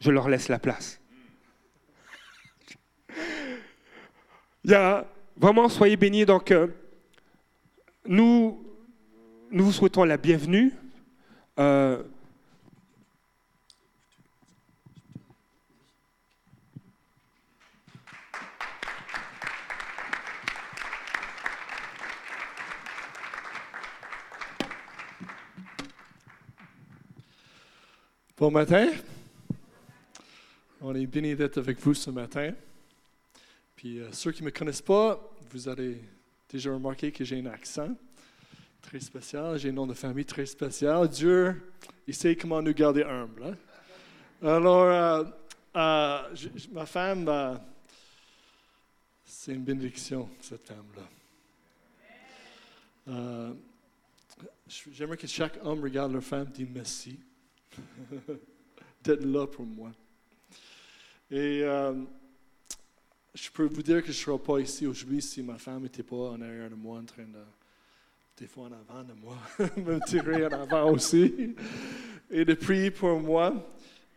je leur laisse la place. Il y vraiment, soyez bénis. Donc, euh, nous, nous vous souhaitons la bienvenue. Euh, Bon matin. On est béni d'être avec vous ce matin. Puis euh, ceux qui ne me connaissent pas, vous avez déjà remarqué que j'ai un accent très spécial, j'ai un nom de famille très spécial. Dieu, il sait comment nous garder humbles. Hein? Alors, euh, euh, ma femme, c'est une bénédiction, cette femme-là. J'aimerais que chaque homme regarde leur femme et dise merci. d'être là pour moi. Et euh, je peux vous dire que je ne serais pas ici aujourd'hui si ma femme n'était pas en arrière de moi en train de, des fois en avant de moi, me tirer en avant aussi et de prier pour moi.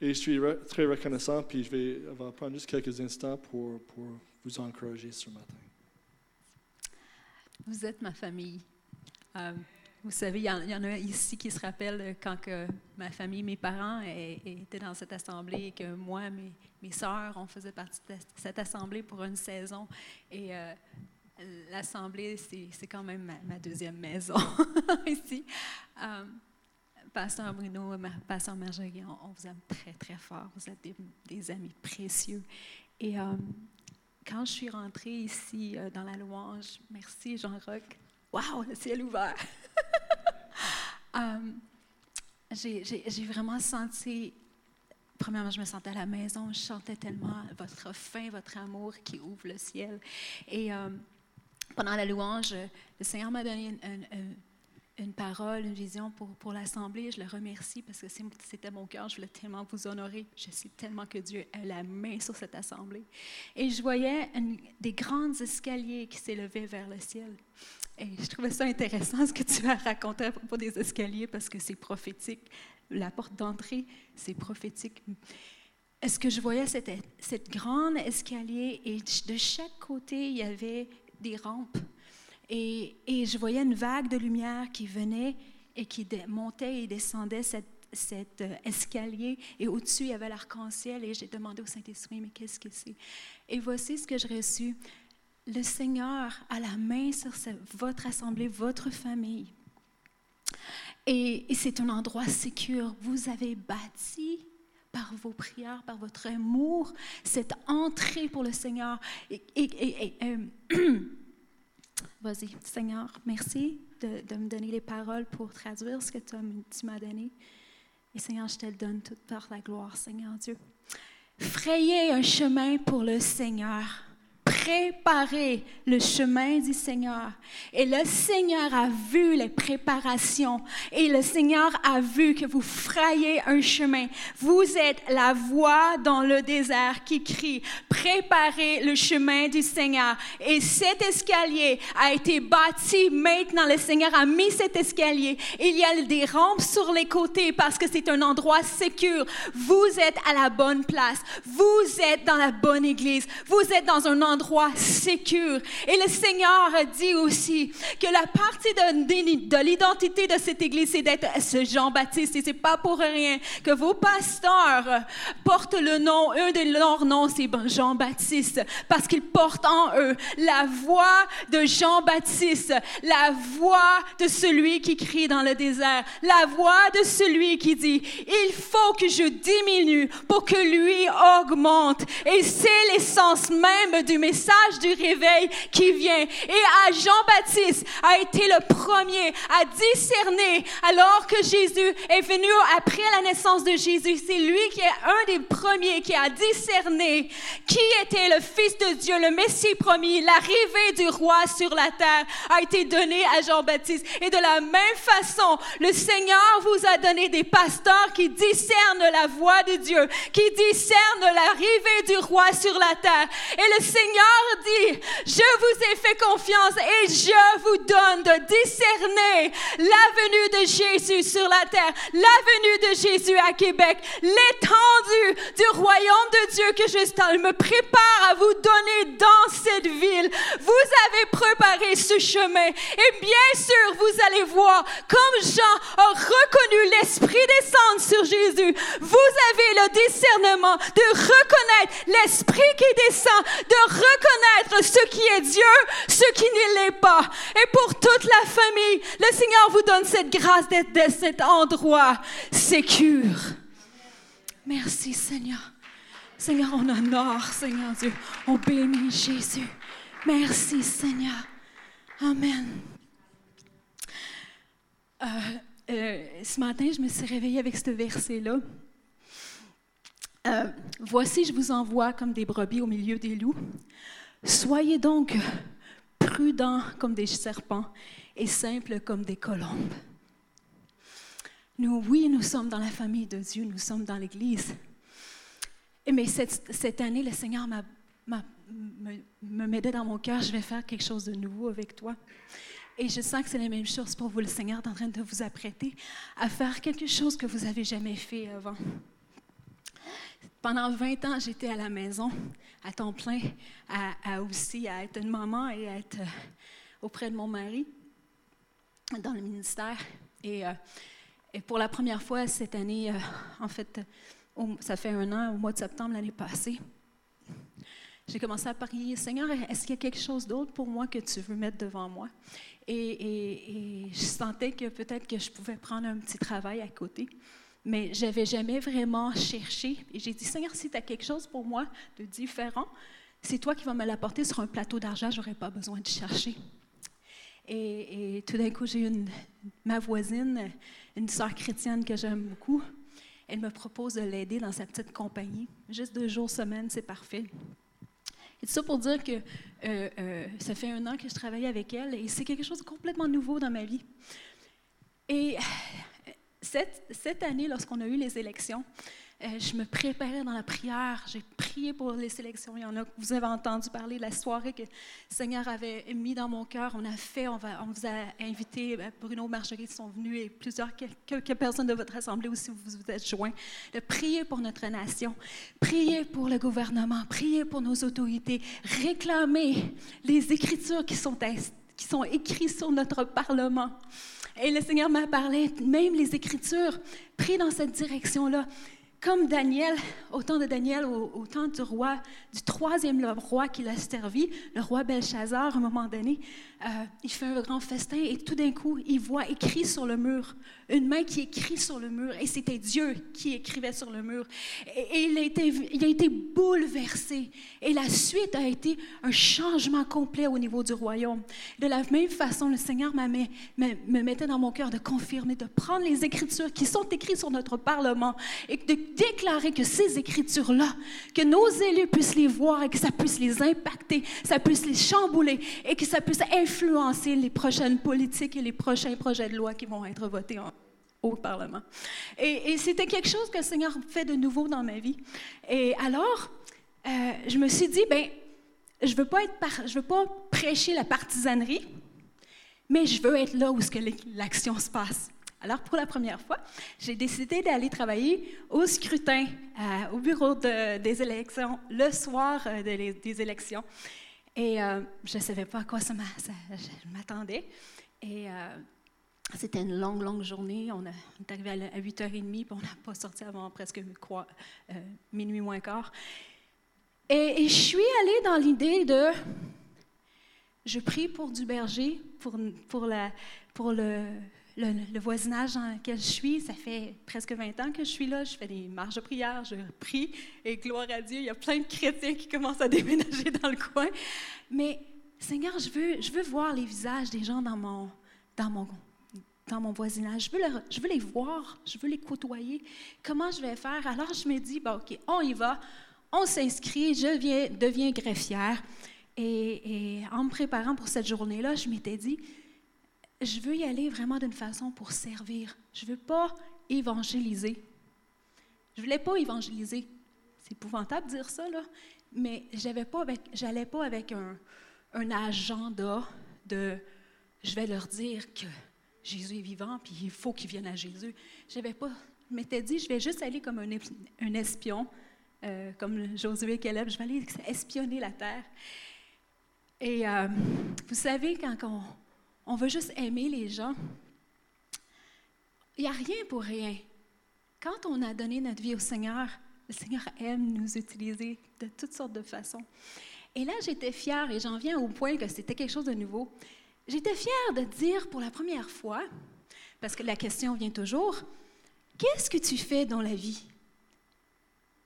Et je suis très reconnaissant, puis je vais, prendre juste quelques instants pour, pour vous encourager ce matin. Vous êtes ma famille. Euh, vous savez, il y, en, a ici qui se rappellent quand que ma famille, mes parents étaient dans cette assemblée et que moi, mes, mes sœurs, on faisait partie de cette assemblée pour une saison. Et euh, l'assemblée, c'est quand même ma, deuxième maison ici. Euh, Pasteur Bruno, Pasteur Marjorie, on, vous aime très, très fort. Vous êtes des, amis précieux. Et euh, quand je suis rentrée ici dans la louange, merci Jean-Roch, Wow, le ciel ouvert! Um, j'ai vraiment senti, premièrement, je me sentais à la maison, je sentais tellement votre faim, votre amour qui ouvre le ciel. Et um, pendant la louange, le Seigneur m'a donné une, parole, une vision pour, pour l'Assemblée. Je le remercie parce que c'était mon cœur. Je voulais tellement vous honorer. Je sais tellement que Dieu a la main sur cette Assemblée. Et je voyais des grands escaliers qui s'élevaient vers le ciel. Et je trouvais ça intéressant ce que tu as raconté à propos des escaliers parce que c'est prophétique. La porte d'entrée, c'est prophétique. Est-ce que je voyais cette, cette grande escalier et de chaque côté, il y avait des rampes? Et, je voyais une vague de lumière qui venait et qui montait et descendait cet euh, escalier et au-dessus, il y avait l'arc-en-ciel et j'ai demandé au Saint-Esprit, mais qu'est-ce que c'est? Et voici ce que j'ai reçu le Seigneur a la main sur votre assemblée, votre famille. Et, c'est un endroit sécur. Vous avez bâti par vos prières, par votre amour, cette entrée pour le Seigneur. Et, euh, Vas-y, Seigneur, merci de, me donner les paroles pour traduire ce que tu m'as donné. Et Seigneur, je te le donne toute par la gloire, Seigneur Dieu. Frayez un chemin pour le Seigneur préparer le chemin du Seigneur. Et le Seigneur a vu les préparations. Et le Seigneur a vu que vous frayez un chemin. Vous êtes la voix dans le désert qui crie, préparez le chemin du Seigneur. Et cet escalier a été bâti maintenant. Le Seigneur a mis cet escalier. Il y a des rampes sur les côtés parce que c'est un endroit sécur. Vous êtes à la bonne place. Vous êtes dans la bonne église. Vous êtes dans un endroit sécure. Et le Seigneur dit aussi que la partie de, de l'identité de cette Église, c'est d'être ce Jean-Baptiste. Et c'est pas pour rien que vos pasteurs portent le nom, un de leurs noms, c'est Jean-Baptiste, parce qu'ils portent en eux la voix de Jean-Baptiste, la voix de celui qui crie dans le désert, la voix de celui qui dit, il faut que je diminue pour que lui augmente. Et c'est l'essence même du message du réveil qui vient. Et à Jean-Baptiste a été le premier à discerner alors que Jésus est venu après la naissance de Jésus. C'est lui qui est un des premiers qui a discerné qui était le Fils de Dieu, le Messie promis. L'arrivée du roi sur la terre a été donnée à Jean-Baptiste. Et de la même façon, le Seigneur vous a donné des pasteurs qui discernent la voix de Dieu, qui discernent l'arrivée du roi sur la terre. Et le Seigneur Dit, je vous ai fait confiance et je vous donne de discerner la venue de Jésus sur la terre, la venue de Jésus à Québec, l'étendue du royaume de Dieu que je me prépare à vous donner dans cette ville. Vous avez préparé ce chemin et bien sûr, vous allez voir comme Jean a reconnu l'Esprit descendre sur Jésus. Vous avez le discernement de reconnaître l'Esprit qui descend, de reconnaître ce qui est Dieu, ce qui ne l'est pas. Et pour toute la famille, le Seigneur vous donne cette grâce d'être de cet endroit sécure. Merci Seigneur. Seigneur, on honore, Seigneur Dieu. On bénit Jésus. Merci Seigneur. Amen. Euh, euh, ce matin, je me suis réveillée avec ce verset-là. Euh, Voici, je vous envoie comme des brebis au milieu des loups. Soyez donc prudents comme des serpents et simples comme des colombes. Nous, oui, nous sommes dans la famille de Dieu, nous sommes dans l'Église. Mais cette, cette, année, le Seigneur m'a, me, me mettait dans mon cœur, je vais faire quelque chose de nouveau avec toi. Et je sens que c'est la même chose pour vous. Le Seigneur est en train de vous apprêter à faire quelque chose que vous n'avez jamais fait avant. Pendant 20 ans, j'étais à la maison, à temps plein, à, aussi à être une maman et à être euh, auprès de mon mari dans le ministère. Et, euh, pour la première fois cette année, euh, en fait, ça fait un an, au mois de septembre l'année passée, j'ai commencé à prier, Seigneur, est-ce qu'il y a quelque chose d'autre pour moi que tu veux mettre devant moi? Et, je sentais que peut-être que je pouvais prendre un petit travail à côté. Mais je n'avais jamais vraiment cherché. Et j'ai dit, Seigneur, si tu as quelque chose pour moi de différent, c'est toi qui vas me l'apporter sur un plateau d'argent, je n'aurai pas besoin de chercher. Et, tout d'un coup, j'ai une, ma voisine, une sœur chrétienne que j'aime beaucoup. Elle me propose de l'aider dans sa petite compagnie. Juste deux jours semaine, c'est parfait. Et ça pour dire que euh, euh, ça fait un an que je travaille avec elle et c'est quelque chose de complètement nouveau dans ma vie. Et cette, année, lorsqu'on a eu les élections, euh, je me préparais dans la prière. J'ai prié pour les sélections. Il y en a vous avez entendu parler de la soirée que le Seigneur avait mis dans mon cœur. On a fait, on vous a invité, euh, Bruno, Marjorie sont venus et plusieurs, quelques personnes de votre assemblée aussi vous vous êtes joints, de prier pour notre nation, prier pour le gouvernement, prier pour nos autorités, réclamer les écritures qui sont, qui sont écrites sur notre Parlement. Et le Seigneur m'a parlé, même les Écritures, pris dans cette direction-là. Comme Daniel, au temps de Daniel, au, temps du roi, du troisième roi qui l'a servi, le roi Belshazzar, à un moment donné, euh, il fait un grand festin et tout d'un coup, il voit écrit sur le mur, une main qui écrit sur le mur, et c'était Dieu qui écrivait sur le mur. Et, il, a été, il a été bouleversé. Et la suite a été un changement complet au niveau du royaume. De la même façon, le Seigneur me, me mettait dans mon cœur de confirmer, de prendre les Écritures qui sont écrites sur notre Parlement et de déclarer que ces Écritures-là, que nos élus puissent les voir et que ça puisse les impacter, ça puisse les chambouler et que ça puisse influencer les prochaines politiques et les prochains projets de loi qui vont être votés au Parlement. Et, c'était quelque chose que le Seigneur fait de nouveau dans ma vie. Et alors, euh, je me suis dit, ben, je veux pas être, je veux pas prêcher la partisanerie, mais je veux être là où l'action se passe. Alors, pour la première fois, j'ai décidé d'aller travailler au scrutin, euh, au bureau des élections, le soir euh, des élections. Et euh, je ne savais pas à quoi ça m'attendait. Et euh, c'était une longue, longue journée. On, est arrivé à 8h30, puis on n'a pas sorti avant presque quoi, euh, minuit moins quart. Et, et, je suis allée dans l'idée de... Je prie pour du berger, pour, pour, la, pour le, le, voisinage dans lequel je suis, ça fait presque 20 ans que je suis là. Je fais des marches de prière, je prie, et gloire à Dieu, il y a plein de chrétiens qui commencent à déménager dans le coin. Mais Seigneur, je veux, je veux voir les visages des gens dans mon, dans mon, dans mon voisinage. Je veux, je veux les voir, je veux les côtoyer. Comment je vais faire? Alors je me dis, bon, OK, on y va, on s'inscrit, je viens, deviens greffière. Et, et en me préparant pour cette journée-là, je m'étais dit, je veux y aller vraiment d'une façon pour servir. Je ne veux pas évangéliser. Je ne voulais pas évangéliser. c'est épouvantable de dire ça, là, mais j'avais pas avec, pas avec un, un agenda de je vais leur dire que Jésus est vivant, puis il faut qu'ils viennent à Jésus. J'avais pas, je m'étais dit, je vais juste aller comme un, un espion, euh, comme Josué et Caleb, je vais aller espionner la terre. Et euh, vous savez, quand on, on veut juste aimer les gens, il n'y a rien pour rien. Quand on a donné notre vie au Seigneur, le Seigneur aime nous utiliser de toutes sortes de façons. Et là, j'étais fière, et j'en viens au point que c'était quelque chose de nouveau. J'étais fière de dire pour la première fois, parce que la question vient toujours, qu'est-ce que tu fais dans la vie?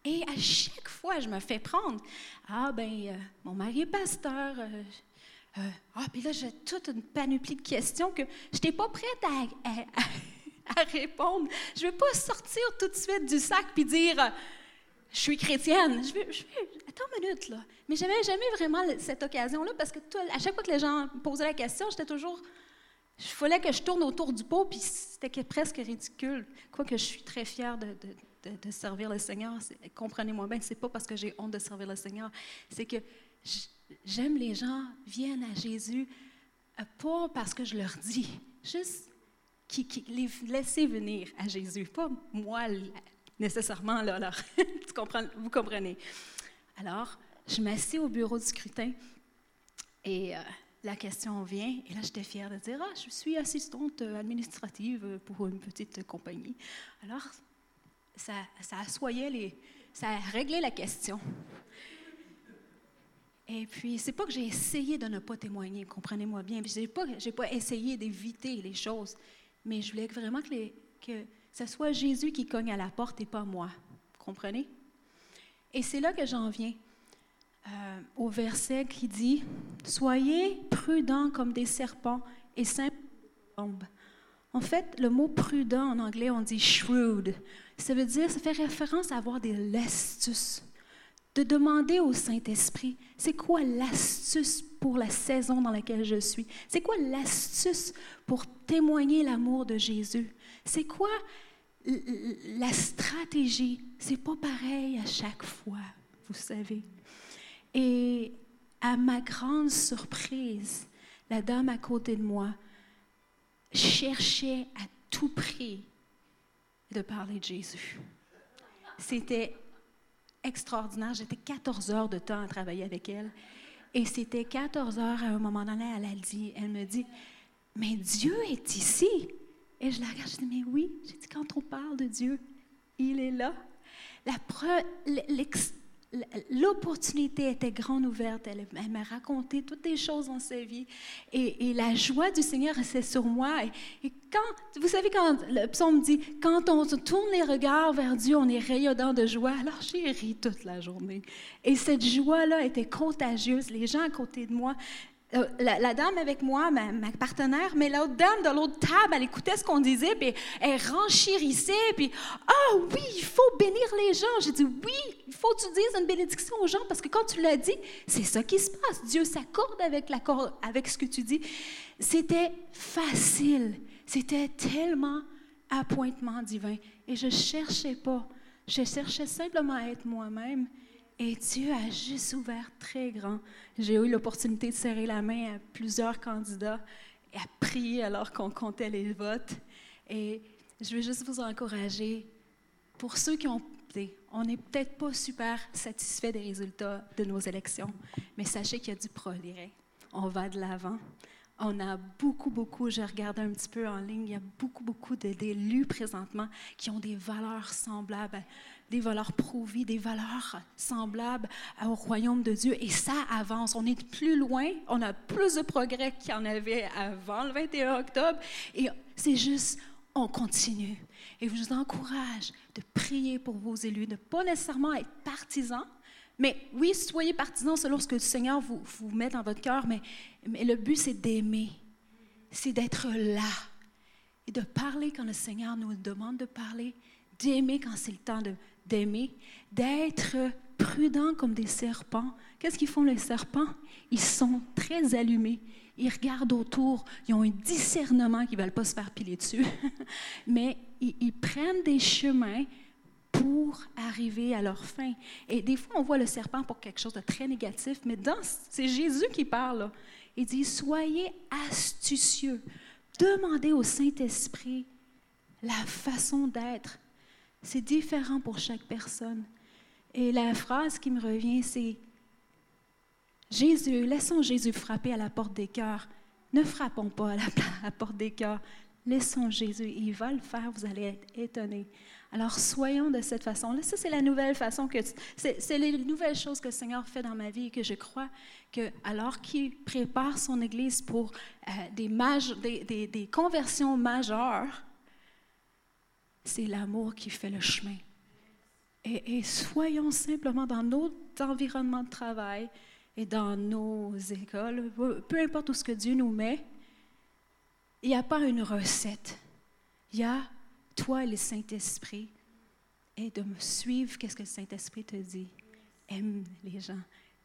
Et à chaque fois, je me fais prendre. Ah, ben, euh, mon mari est pasteur. Euh, euh, ah, puis là, j'ai toute une panoplie de questions que je n'étais pas prête à, répondre. Je ne veux pas sortir tout de suite du sac puis dire je suis chrétienne. Je veux, attends une minute, là. Mais je n'avais jamais vraiment cette occasion-là parce que à chaque fois que les gens posaient la question, j'étais toujours. Il fallait que je tourne autour du pot, puis c'était presque ridicule. Quoique je suis très fière de, de, servir le Seigneur. Comprenez-moi bien, c'est pas parce que j'ai honte de servir le Seigneur, c'est que j'aime les gens viennent à Jésus, euh, pas parce que je leur dis, juste qui, les laisser venir à Jésus, pas moi nécessairement, alors, tu comprends, vous comprenez. Alors, je m'assieds au bureau du scrutin et euh, la question vient, et là, j'étais fière de dire, ah, je suis assistante administrative pour une petite compagnie. Alors, ça, ça assoyait les, ça réglait la question. Et puis, c'est pas que j'ai essayé de ne pas témoigner, comprenez-moi bien. Je n'ai pas, pas essayé d'éviter les choses, mais je voulais vraiment que, ce soit Jésus qui cogne à la porte et pas moi. Comprenez? Et c'est là que j'en viens euh, au verset qui dit Soyez prudents comme des serpents et simples comme des En fait, le mot prudent en anglais, on dit shrewd. Ça veut dire, ça fait référence à avoir des l'astuce. De demander au Saint-Esprit, c'est quoi l'astuce pour la saison dans laquelle je suis? C'est quoi l'astuce pour témoigner l'amour de Jésus? C'est quoi la stratégie? C'est pas pareil à chaque fois, vous savez. Et à ma grande surprise, la dame à côté de moi cherchait à tout prix de parler de Jésus. C'était extraordinaire. J'étais 14 heures de temps à travailler avec elle. Et c'était 14 heures, à un moment donné, elle dit, elle me dit, mais Dieu est ici. Et je la regarde, je dis, mais oui. J'ai dit, quand on parle de Dieu, il est là. La preuve, l'opportunité était grande ouverte. Elle, m'a raconté toutes les choses dans sa vie. Et, la joie du Seigneur, c'est sur moi. Et, quand, vous savez, quand le psaume dit, quand on tourne les regards vers Dieu, on est rayonnant de joie. Alors j'ai ri toute la journée. Et cette joie-là était contagieuse. Les gens à côté de moi euh, la, dame avec moi, ma, partenaire, mais l'autre dame de l'autre table, elle écoutait ce qu'on disait, puis elle renchérissait, puis Ah oh, oui, il faut bénir les gens. J'ai dit Oui, il faut que tu dises une bénédiction aux gens, parce que quand tu l'as dit, c'est ça qui se passe. Dieu s'accorde avec, avec ce que tu dis. C'était facile. C'était tellement appointement divin. Et je cherchais pas. Je cherchais simplement à être moi-même et Dieu a juste ouvert très grand. J'ai eu l'opportunité de serrer la main à plusieurs candidats et à prier alors qu'on comptait les votes. Et je veux juste vous encourager, pour ceux qui ont... On n'est peut-être pas super satisfait des résultats de nos élections, mais sachez qu'il y a du progrès. On va de l'avant. On a beaucoup, beaucoup, je regarde un petit peu en ligne, il y a beaucoup, beaucoup d'élus présentement qui ont des valeurs semblables des valeurs prouvies, des valeurs semblables au royaume de Dieu. Et ça avance. On est plus loin, on a plus de progrès qu'il y en avait avant le 21 octobre. Et c'est juste, on continue. Et je vous encourage de prier pour vos élus, de ne pas nécessairement être partisans, mais oui, soyez partisans selon ce que le Seigneur vous, vous met dans votre cœur, mais, le but, c'est d'aimer, c'est d'être là et de parler quand le Seigneur nous demande de parler, d'aimer quand c'est le temps d'aimer, d'être prudents comme des serpents. Qu'est-ce qu'ils font les serpents? Ils sont très allumés. Ils regardent autour. Ils ont un discernement qu'ils ne veulent pas se faire piler dessus. Mais ils, prennent des chemins pour arriver à leur fin. Et des fois, on voit le serpent pour quelque chose de très négatif, mais c'est Jésus qui parle. Il dit, soyez astucieux. Demandez au Saint-Esprit la façon d'être. C'est différent pour chaque personne. Et la phrase qui me revient, c'est Jésus, laissons Jésus frapper à la porte des cœurs. Ne frappons pas à la, à la porte des cœurs. Laissons Jésus. Il va le faire, vous allez être étonnés. Alors soyons de cette façon-là. Ça, c'est la nouvelle façon que. C'est les nouvelles choses que le Seigneur fait dans ma vie et que je crois que, alors qu'il prépare son Église pour euh, des, conversions majeures, c'est l'amour qui fait le chemin. Et, et soyons simplement dans notre environnement de travail et dans nos écoles, peu importe où ce que Dieu nous met, il n'y a pas une recette. Il y a toi le Saint-Esprit et de me suivre qu'est-ce que le Saint-Esprit te dit? Aime les gens.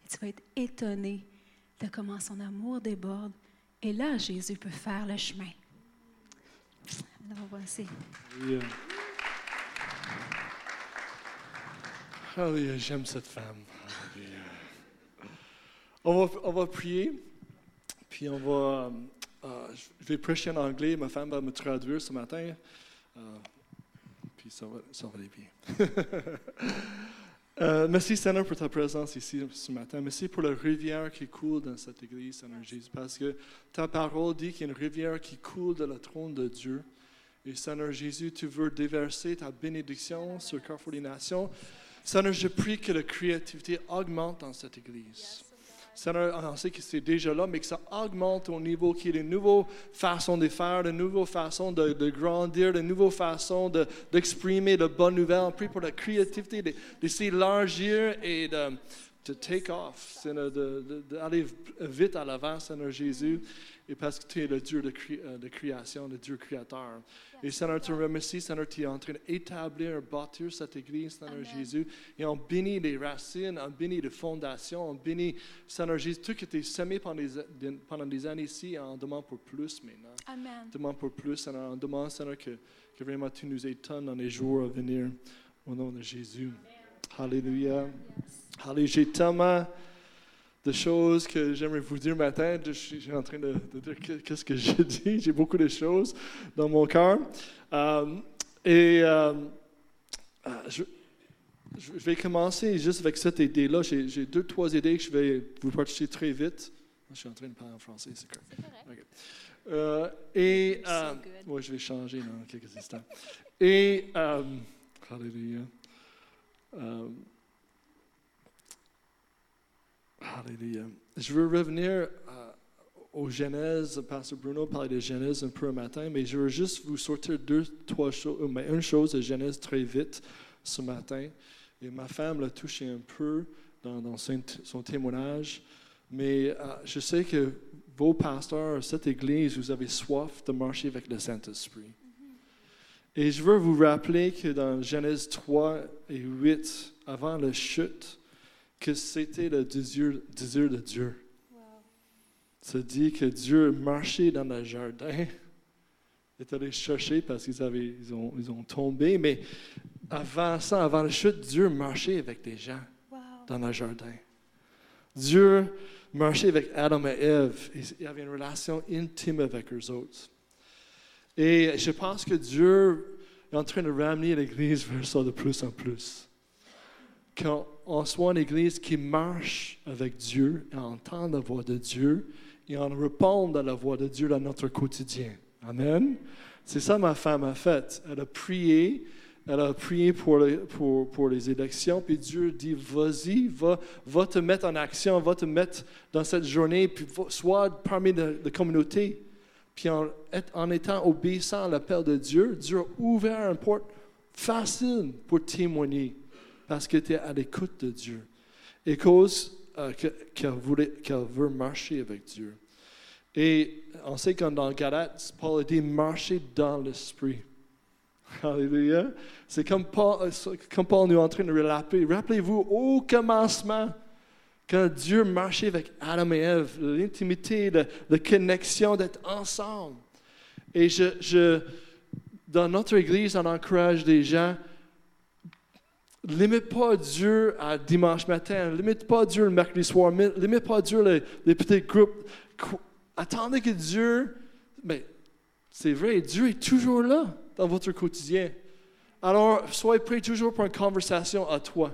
Et tu vas être étonné de comment son amour déborde. Et là, Jésus peut faire le chemin. Alors voici. Alléluia. Alléluia, j'aime cette femme. On va, on va prier, puis on va. euh, je vais prêcher en anglais, ma femme va me traduire ce matin, puis ça va, ça va aller bien. Euh, merci Seigneur pour ta présence ici ce matin. Merci pour la rivière qui coule dans cette église, Seigneur Jésus, parce que ta parole dit qu'il y a une rivière qui coule de la trône de Dieu. Et Seigneur Jésus, tu veux déverser ta bénédiction sur Carrefour des Nations. Seigneur, je prie que la créativité augmente dans cette église. Seigneur, on sait que c'est déjà là, mais que ça augmente au niveau qu'il y ait de nouvelles façons de faire, de nouvelles façons de, grandir, de nouvelles façons de- d'exprimer de, bonnes nouvelles. On prie pour la créativité, de, de s'élargir et de, de take off, Seigneur, d'aller vite à l'avant, Seigneur Jésus. Et parce que tu es le Dieu de, cré- euh, de création, le Dieu créateur. Et Seigneur, tu remercies, Seigneur, tu es en train d'établir, bâtir cette église, Seigneur Amen. Jésus. Et on bénit les racines, on bénit les fondations, on bénit, Seigneur Jésus, tout qui était semé pendant des, pendant des années ici, on demande pour plus maintenant. Amen. On demande pour plus, Seigneur. On demande, Seigneur, que, que vraiment tu nous étonnes dans les jours à venir. Au nom de Jésus. Alléluia. Alléluia. J'ai tellement de choses que j'aimerais vous dire matin. Je suis en train de, de dire que- qu'est-ce que j'ai dit. J'ai beaucoup de choses dans mon cœur. Euh, et euh, euh, je, je vais commencer juste avec cette idée-là. J'ai deux, trois idées que je vais vous partager très vite. Je suis en train de parler en français, c'est correct. Ok. Euh, et So good. ouais, je vais changer dans quelques instants. Et Alléluia. Euh, Alléluia. Je veux revenir euh, aux Genèse. Pasteur Bruno parlait de Genèse un peu un matin, mais je veux juste vous sortir deux, trois choses, euh, mais une chose de Genèse très vite ce matin. Et ma femme l'a touché un peu dans, son témoignage. Mais euh, je sais que vos pasteurs, cette église, vous avez soif de marcher avec le Saint-Esprit. Et je veux vous rappeler que dans Genèse 3 et 8, avant la chute, que c'était le désir, désir de Dieu. Ça dit que Dieu marchait dans le jardin, est allé chercher parce qu'ils avaient, ils ont, ils ont tombé, mais avant ça, avant la chute, Dieu marchait avec des gens Wow. dans le jardin. Dieu marchait avec Adam et Ève. Il avait une relation intime avec eux autres. Et je pense que Dieu est en train de ramener l'Église vers ça de plus en plus. Qu'on soit une Église qui marche avec Dieu et entend la voix de Dieu et en répond à la voix de Dieu dans notre quotidien. Amen. C'est ça ma femme a fait. Elle a prié, elle a prié pour les, pour, pour les élections, puis Dieu dit, vas-y, va, va te mettre en action, va te mettre dans cette journée, puis va- sois parmi la, la communauté. Puis en, en étant obéissant à l'appel de Dieu, Dieu a ouvert une porte facile pour témoigner, parce que tu à l'écoute de Dieu. Et cause euh, que- qu'elle veut marcher avec Dieu. Et on sait que dans Galates, Paul a dit marcher dans l'esprit. Alléluia. C'est comme euh, comme Paul nous est en train de le rappeler. Rappelez-vous, au commencement, quand Dieu marchait avec Adam et Ève, l'intimité, la, connexion d'être ensemble. Et je, dans notre Église, on encourage des gens limite pas Dieu à dimanche matin, limite pas Dieu le mercredi soir, limite pas Dieu les, les petits groupes. Attendez que Dieu, mais c'est vrai, Dieu est toujours là dans votre quotidien. Alors, soyez prêts toujours pour une conversation à toi.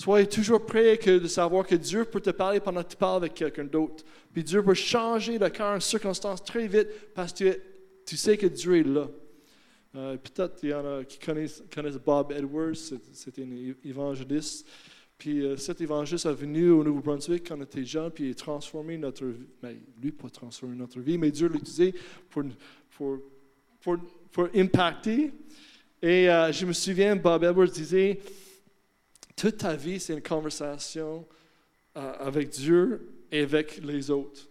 Soyez toujours prêts que de savoir que Dieu peut te parler pendant que tu parles avec quelqu'un d'autre. Puis Dieu peut changer de cœur en circonstance très vite parce que tu sais que Dieu est là. Euh, peut-être qu'il y en a qui connaissent, Bob Edwards, c'était un évangéliste. Puis euh, cet évangéliste est venu au Nouveau-Brunswick quand on était jeune, puis il a transformé notre vie. Mais lui, pas transformé notre vie, mais Dieu l'a utilisé pour, pour, pour, pour impacter. Et euh, je me souviens, Bob Edwards disait toute ta vie, c'est une conversation euh, avec Dieu et avec les autres.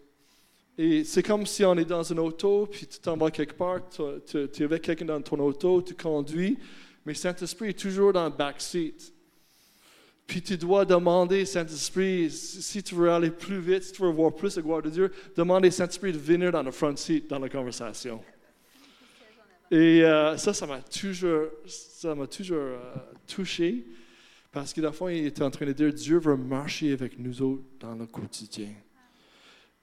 Et c'est comme si on est dans une auto, puis tu t'en vas quelque part, tu, es avec quelqu'un dans ton auto, tu conduis, mais Saint-Esprit est toujours dans le backseat. Puis tu dois demander, Saint-Esprit, si tu veux aller plus vite, si tu veux voir plus la gloire de Dieu, demander Saint-Esprit de venir dans le front seat, dans la conversation. Et euh, ça, ça m'a toujours, ça toujours euh, touché. Parce que, dans le il était en train de dire Dieu veut marcher avec nous autres dans le quotidien.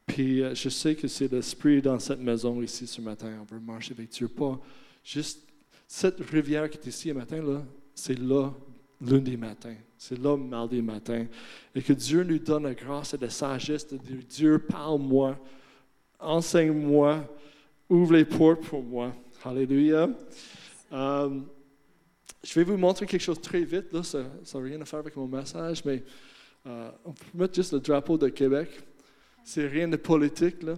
Puis, euh, je sais que c'est l'esprit dans cette maison ici ce matin. On veut marcher avec Dieu. Pas juste cette rivière qui est ici ce matin, là, c'est là lundi matin. C'est là mardi matin. Et que Dieu nous donne la grâce et la sagesse de dire Dieu, parle-moi, enseigne-moi, ouvre les portes pour moi. Alléluia. Euh, je vais vous montrer quelque chose très vite. Là, ça n'a rien à faire avec mon message, mais euh, on peut mettre juste le drapeau de Québec. C'est rien de politique, là.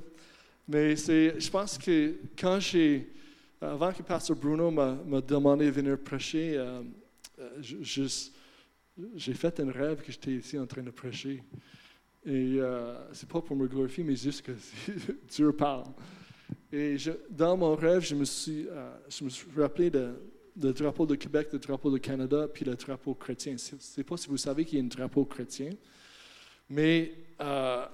Mais je pense que quand j'ai, avant que Pasteur Bruno m'a demandé de venir prêcher, euh, euh, j'ai fait un rêve que j'étais ici en train de prêcher. Et euh, c'est pas pour me glorifier, mais juste que Dieu parle. Et dans mon rêve, je me suis, je me suis rappelé de, le drapeau de Québec, le drapeau de Canada, puis le drapeau chrétien. Je ne sais pas si vous savez qu'il y a un drapeau chrétien, mais euh,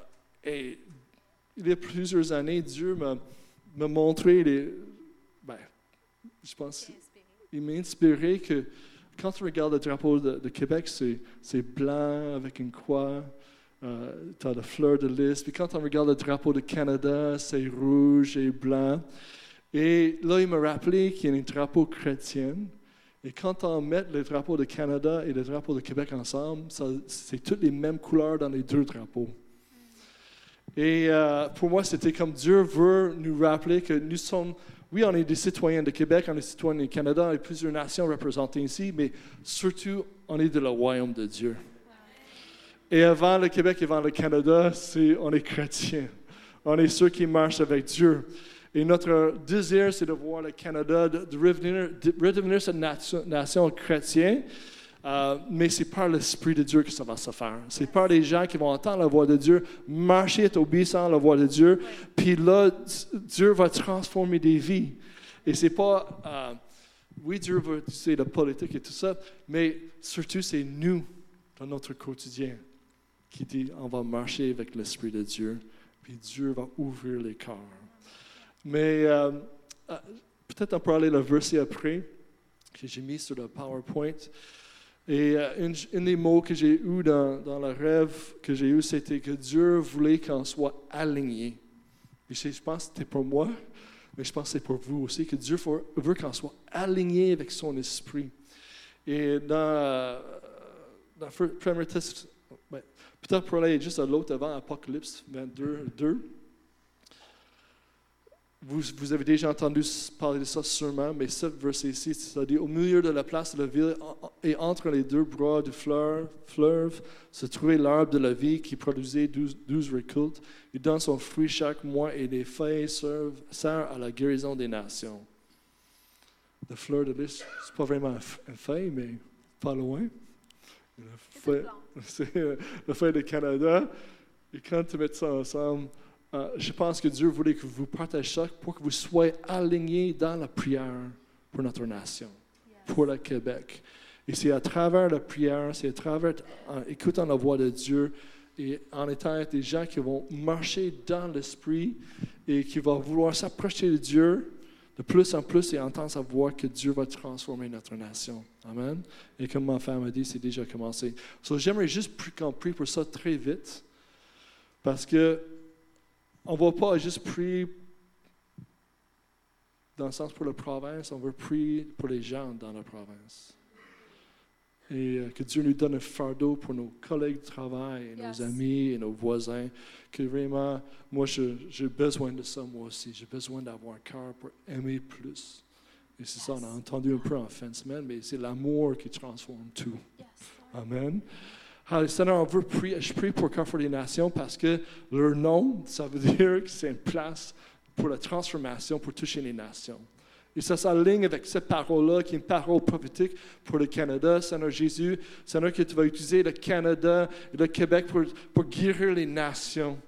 il y a plusieurs années, Dieu m'a montré les. Ben, je pense. Il m'a inspiré que quand tu regardes le drapeau de, Québec, c'est blanc avec une croix. Euh, tu as la fleur de lys. Puis quand on regarde le drapeau de Canada, c'est rouge et blanc. Et là, il m'a rappelé qu'il y a un drapeau chrétien. Et quand on met le drapeau de Canada et le drapeau de Québec ensemble, c'est toutes les mêmes couleurs dans les deux drapeaux. Et euh, pour moi, c'était comme Dieu veut nous rappeler que nous sommes, oui, on est des citoyens de Québec, on est citoyens du Canada, et plusieurs nations représentées ici, mais surtout, on est de le royaume de Dieu. Et avant le Québec et avant le Canada, c'est, on est chrétiens. On est ceux qui marchent avec Dieu. Et notre désir, c'est de voir le Canada de, redevenir, cette nation, chrétienne. Euh, mais c'est par l'Esprit de Dieu que ça va se faire. C'est par les gens qui vont entendre la voix de Dieu, marcher, être obéissants à la voix de Dieu. Puis là, Dieu va transformer des vies. Et c'est pas, euh, oui, Dieu veut, c'est la politique et tout ça, mais surtout, c'est nous, dans notre quotidien, qui dit, on va marcher avec l'Esprit de Dieu. Puis Dieu va ouvrir les cœurs. Mais euh, euh, peut-être on peut aller le verset après, que j'ai mis sur le PowerPoint. Et euh, un, des mots que j'ai eu dans, dans, le rêve que j'ai eu, c'était que Dieu voulait qu'on soit aligné. Et je pense que c'était pour moi, mais je pense que c'est pour vous aussi, que Dieu veut qu'on soit aligné avec son esprit. Et dans, dans le premier test, ben, peut-être pour aller juste à l'autre avant, Apocalypse 22, 2. Vous, avez déjà entendu parler de ça sûrement, mais ce verset ici, ça dit Au milieu de la place de la ville et entre les deux bras du fleuve, fleuve se trouvait l'arbre de la vie qui produisait douze, récoltes. Il donne son fruit chaque mois et les feuilles servent, à la guérison des nations. La fleur de lys, c'est pas vraiment une feuille, mais pas loin. C'est euh, la feuille de Canada. Et quand tu mets ça ensemble, euh, je pense que Dieu voulait que vous partagiez ça pour que vous soyez alignés dans la prière pour notre nation, pour le Québec. Et c'est à travers la prière, c'est à travers en écoutant la voix de Dieu et en étant des gens qui vont marcher dans l'esprit et qui vont vouloir s'approcher de Dieu de plus en plus et entendre à voir que Dieu va transformer notre nation. Amen. Et comme ma femme a dit, c'est déjà commencé. So, J'aimerais juste qu'on prie pour ça très vite. Parce que on ne va pas juste prier dans le sens pour la province, on veut prier pour les gens dans la province. Et euh, que Dieu nous donne un fardeau pour nos collègues de travail, et Yes. nos amis et nos voisins. Que vraiment, moi, j'ai besoin de ça, moi aussi. J'ai besoin d'avoir un cœur pour aimer plus. Et c'est ça, on a entendu un peu en fin de semaine, mais c'est l'amour qui transforme tout. Yes. Amen. Veut prier, je prie pour Carrefour des Nations parce que leur nom, ça veut dire que c'est une place pour la transformation, pour toucher les nations. Et ça s'aligne avec cette parole-là, qui est une parole prophétique pour le Canada. Seigneur Jésus, Seigneur, que tu vas utiliser le Canada et le Québec pour guérir les nations.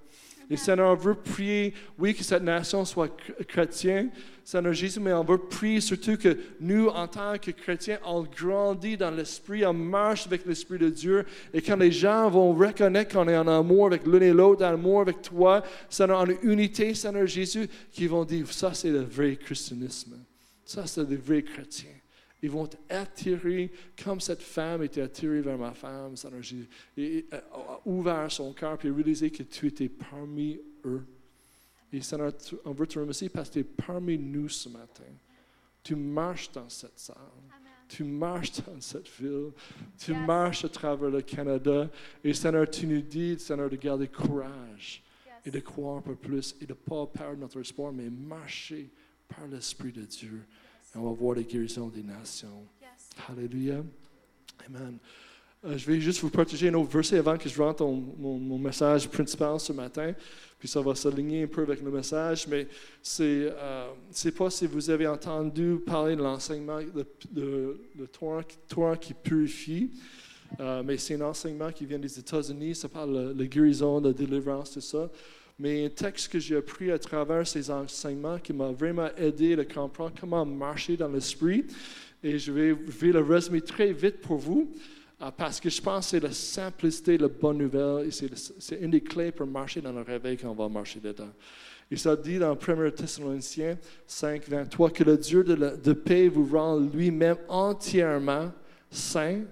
Et Seigneur, on veut prier, oui, que cette nation soit chr- chrétienne, Seigneur Jésus, mais on veut prier surtout que nous, en tant que chrétiens, on grandit dans l'esprit, on marche avec l'esprit de Dieu. Et quand les gens vont reconnaître qu'on est en amour avec l'un et l'autre, en amour avec toi, Seigneur, en unité, Seigneur Jésus, qui vont dire, ça c'est le vrai christianisme. Ça c'est le vrai chrétien. Ils vont être attirés comme cette femme était attirée vers ma femme, Seigneur Jésus. Et, et, a- ouvert son cœur puis réalisé que tu étais parmi eux. Et Seigneur, on veut te remercier parce que tu es parmi nous ce matin. Tu marches dans cette salle. Tu marches dans cette ville. Tu Yes. marches à travers le Canada. Et Seigneur, tu nous dis, Seigneur, de garder courage et de croire un peu plus et de ne pas perdre notre espoir, mais marcher par l'Esprit de Dieu. Et on va voir les guérisons des nations. Yes. Alléluia. Amen. Euh, je vais juste vous partager un autre verset avant que je rentre mon, mon message principal ce matin. Puis ça va s'aligner un peu avec le message, mais c'est euh, c'est pas si vous avez entendu parler de l'enseignement de, de, torrent qui purifie, euh, mais c'est un enseignement qui vient des États-Unis. Ça parle de la guérison, de la délivrance, tout ça. Mais un texte que j'ai appris à travers ces enseignements qui m'a vraiment aidé à comprendre comment marcher dans l'esprit. Et je vais, je le résumer très vite pour vous, euh, parce que je pense que c'est la simplicité, la bonne nouvelle, et c'est une des clés pour marcher dans le réveil quand on va marcher dedans. Et ça dit dans 1 Thessaloniciens 5, 23, que le Dieu de, de paix vous rend lui-même entièrement saint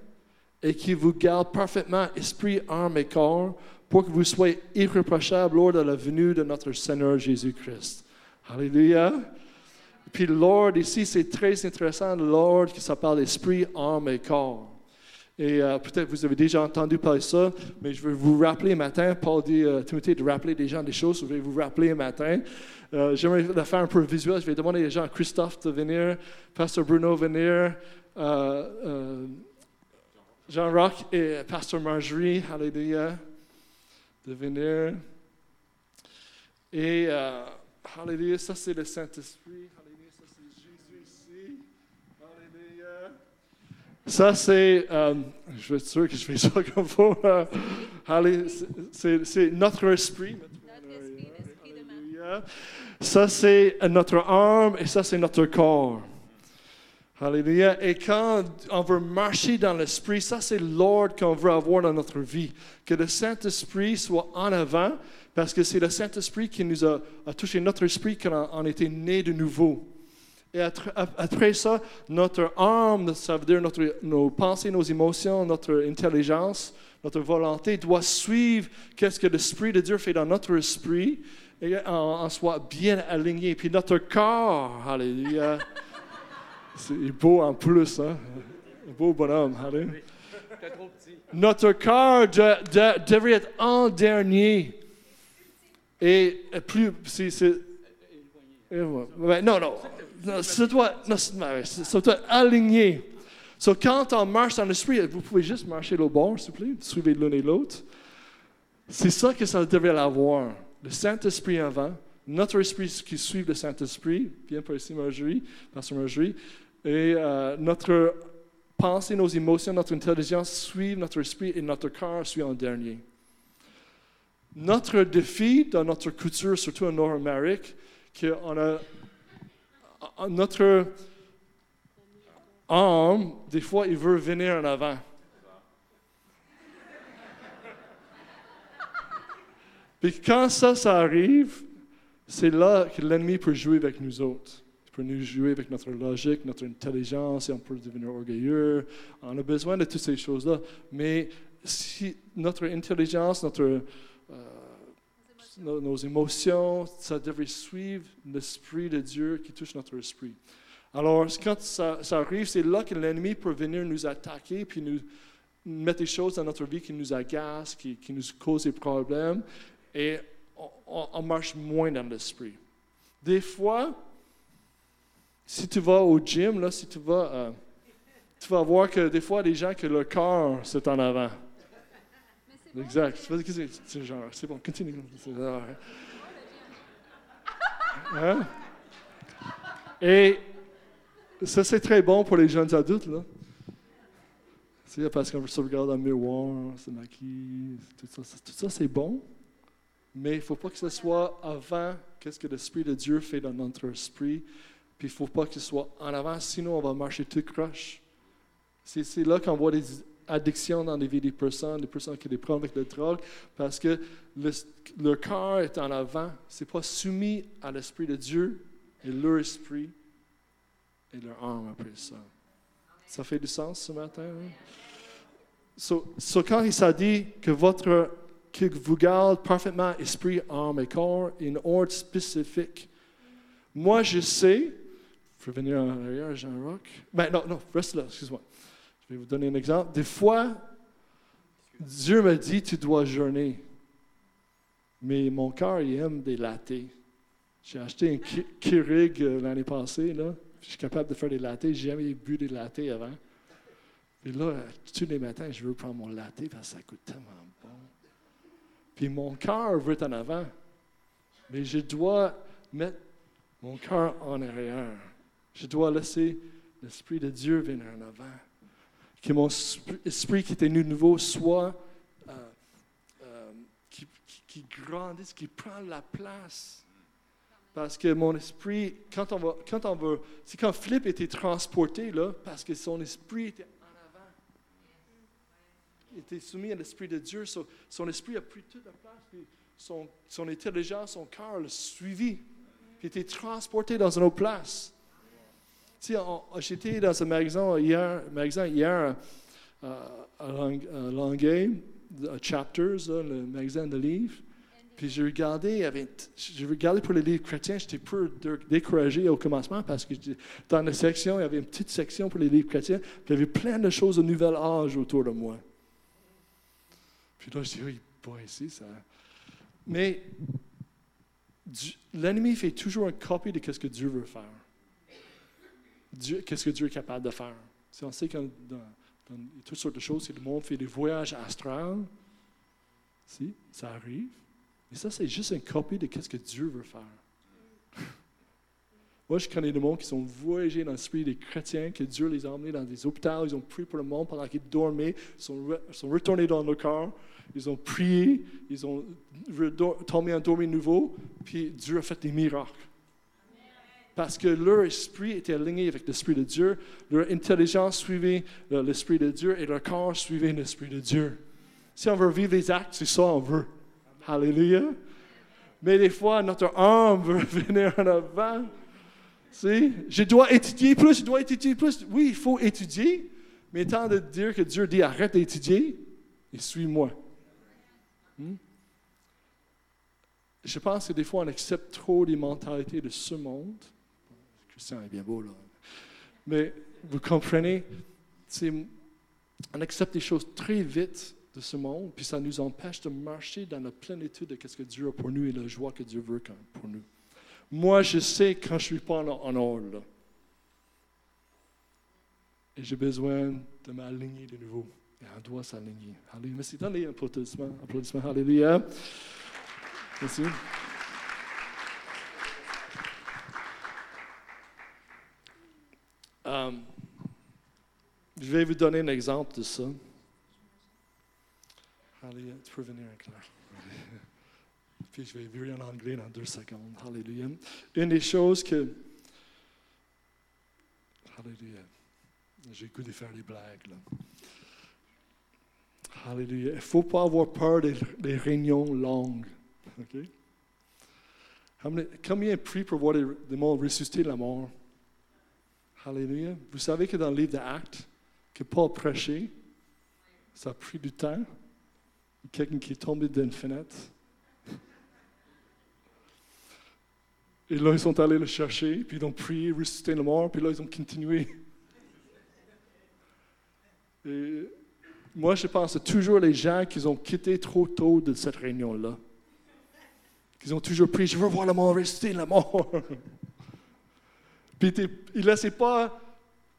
et qui vous garde parfaitement esprit, âme et corps pour que vous soyez irréprochables lors de la venue de notre Seigneur Jésus-Christ. Alléluia. Puis Lord, ici, c'est très intéressant, Lord, que ça parle d'esprit, âme et corps. Et euh, peut-être vous avez déjà entendu parler de ça, mais je vais vous rappeler matin. Paul dit à Timothée de rappeler des gens des choses. Je vais vous rappeler matin. Euh, J'aimerais le faire un peu visuel. Je vais demander à Jean Christophe de venir, Pasteur Bruno venir, euh, euh, Jean-Roch et Pasteur Marjorie, Alléluia, de venir. Et euh, Alléluia, ça c'est le Saint-Esprit. Alléluia, ça c'est Jésus ici. Alléluia. Ça c'est, euh, je vais être sûr que je fais ça comme faut. euh, Alléluia, c'est- notre esprit. Notre esprit, l'esprit de. Ça c'est notre âme et ça c'est notre corps. Alléluia. Et quand on veut marcher dans l'esprit, ça c'est l'ordre qu'on veut avoir dans notre vie. Que le Saint-Esprit soit en avant, parce que c'est le Saint-Esprit qui nous a, touché notre esprit quand on, on était né de nouveau. Et après ça, notre âme, ça veut dire notre, nos pensées, nos émotions, notre intelligence, notre volonté doit suivre qu'est-ce que l'Esprit de Dieu fait dans notre esprit et on, on soit bien aligné. Puis notre corps, alléluia. C'est beau en plus, hein? Un beau bonhomme, alléluia. Notre corps de- de- devrait être en dernier. Et plus. c'est- c'est-. Ouais, non, non. non c'est- doit être aligné. So, quand on marche dans l'esprit, vous pouvez juste marcher au bord, s'il vous plaît, suivez l'un et l'autre. C'est ça que ça devrait avoir. Le Saint-Esprit avant, notre esprit qui suit le Saint-Esprit, bien par ici Marjorie, Pasteur Marjorie, et euh, notre pensée, nos émotions, notre intelligence suivent notre esprit et notre corps suit en dernier. Notre défi dans notre culture, surtout en Nord-Amérique, qu'on a notre âme, des fois, il veut venir en avant. Puis quand ça, ça arrive, c'est là que l'ennemi peut jouer avec nous autres. Peut nous jouer avec notre logique, notre intelligence, et on peut devenir orgueilleux. On a besoin de toutes ces choses-là. Mais si notre intelligence, notre, euh, nos, émotions, ça devrait suivre l'Esprit de Dieu qui touche notre esprit. Alors, quand ça, arrive, c'est là que l'ennemi peut venir nous attaquer, puis nous mettre des choses dans notre vie qui nous agacent, qui, qui nous causent des problèmes, et on marche moins dans l'esprit. Des fois, si tu vas au gym, là, si tu vas, euh, tu vas voir que des fois, des gens que leur corps, c'est en avant. Exact. C'est? Genre, c'est bon, continue. C'est hein? Et ça, c'est très bon pour les jeunes adultes, là. Sais, parce qu'on se regarde dans le miroir, se maquille, tout ça, c'est- tout ça, c'est bon. Mais il ne faut pas que ce soit avant qu'est-ce que l'Esprit de Dieu fait dans notre esprit. Il ne faut pas ce soit en avant, sinon on va marcher tout croche. C'est c'est là qu'on voit des addictions dans les vies des personnes, des personnes qui ont des problèmes avec la drogue, parce que le, leur corps est en avant. Ce n'est pas soumis à l'Esprit de Dieu et leur esprit et leur âme après ça. Ça fait du sens ce matin? hein? So, quand il s'est dit que votre que vous garde parfaitement esprit, âme et corps, une ordre spécifique. Moi, je sais, je vais venir en arrière, Jean-Roch. Ben non, non, reste là, excuse-moi. Je vais vous donner un exemple. Des fois, Dieu me dit, tu dois jeûner. Mais mon cœur, il aime des latés. J'ai acheté un Keurig euh, l'année passée, là. Je suis capable de faire des latés. J'ai jamais bu des latés avant. Et là, tous les matins, je veux prendre mon latte parce que ça coûte tellement bon. Puis mon cœur veut être en avant. Mais je dois mettre mon cœur en arrière. Je dois laisser l'Esprit de Dieu venir en avant. Que mon sp- esprit qui était nouveau soit euh, euh, qui, qui- qui grandisse, qui prend la place. Parce que mon esprit, quand on va, quand on va, c'est quand Philippe était transporté là, parce que son esprit était en avant. Il était soumis à l'esprit de Dieu, so- son esprit a pris toute la place, son, son intelligence, son cœur l'a suivi, puis était transporté dans une autre place. J'étais dans un magasin hier, magasin hier à, à Chapters, le magasin de livres. Puis j'ai regardé, j'ai regardé pour les livres chrétiens, j'étais peu dé- découragé au commencement parce que dans la section, il y avait une petite section pour les livres chrétiens, puis il y avait plein de choses de nouvel âge autour de moi. Puis là, je dis, oui, pas ici, ça. Mais l'ennemi fait toujours une copie de ce que Dieu veut faire. Qu'est-ce que Dieu est capable de faire? Si on sait que dans, dans toutes sortes de choses, si le monde fait des voyages astrales, si, ça arrive. Mais ça, c'est juste une copie de ce que Dieu veut faire. Moi, je connais des monde qui sont voyagés dans l'esprit des chrétiens, que Dieu les a emmenés dans des hôpitaux, ils ont prié pour le monde pendant qu'ils dormaient, ils sont, re- sont retournés dans leur corps, ils ont prié, ils ont tombé endormis nouveau, puis Dieu a fait des miracles. Parce que leur esprit était aligné avec l'esprit de Dieu, leur intelligence suivait l'esprit de Dieu et leur corps suivait l'esprit de Dieu. Si on veut vivre les actes, c'est ça on veut. Alléluia. Mais des fois, notre âme veut venir en avant. Si, je dois étudier plus, je dois étudier plus. Oui, il faut étudier, mais tant de dire que Dieu dit arrête d'étudier et suis-moi. Hmm? Je pense que des fois, on accepte trop les mentalités de ce monde. Christian est bien beau, là. Mais vous comprenez, on accepte des choses très vite de ce monde, puis ça nous empêche de marcher dans la plénitude de ce que Dieu a pour nous et la joie que Dieu veut pour nous. Moi, je sais quand je suis pas en, ordre. Et j'ai besoin de m'aligner de nouveau. Et on doit s'aligner. Alléluia. Merci. Donnez un applaudissement. applaudissement. Alléluia. Merci. Euh, je vais vous donner un exemple de ça. Tu peux venir, Claire. Puis je vais virer en anglais dans deux secondes. Alléluia. Une des choses que. Alléluia. J'ai goût faire des blagues. Là. Alléluia. Il ne faut pas avoir peur des, réunions longues. OK? Combien- prient pour voir des, des morts ressusciter de la mort? Alléluia. Vous savez que dans le livre d'Actes, que Paul prêchait, ça a pris du temps. Quelqu'un qui est tombé d'une fenêtre. Et là, ils sont allés le chercher, puis ils ont prié, ressuscité le mort, puis là, ils ont continué. Et moi, je pense toujours les gens qui ont quitté trop tôt de cette réunion-là. Ils ont toujours prié, je veux voir le mort ressusciter, le mort. Puis ne laissaient pas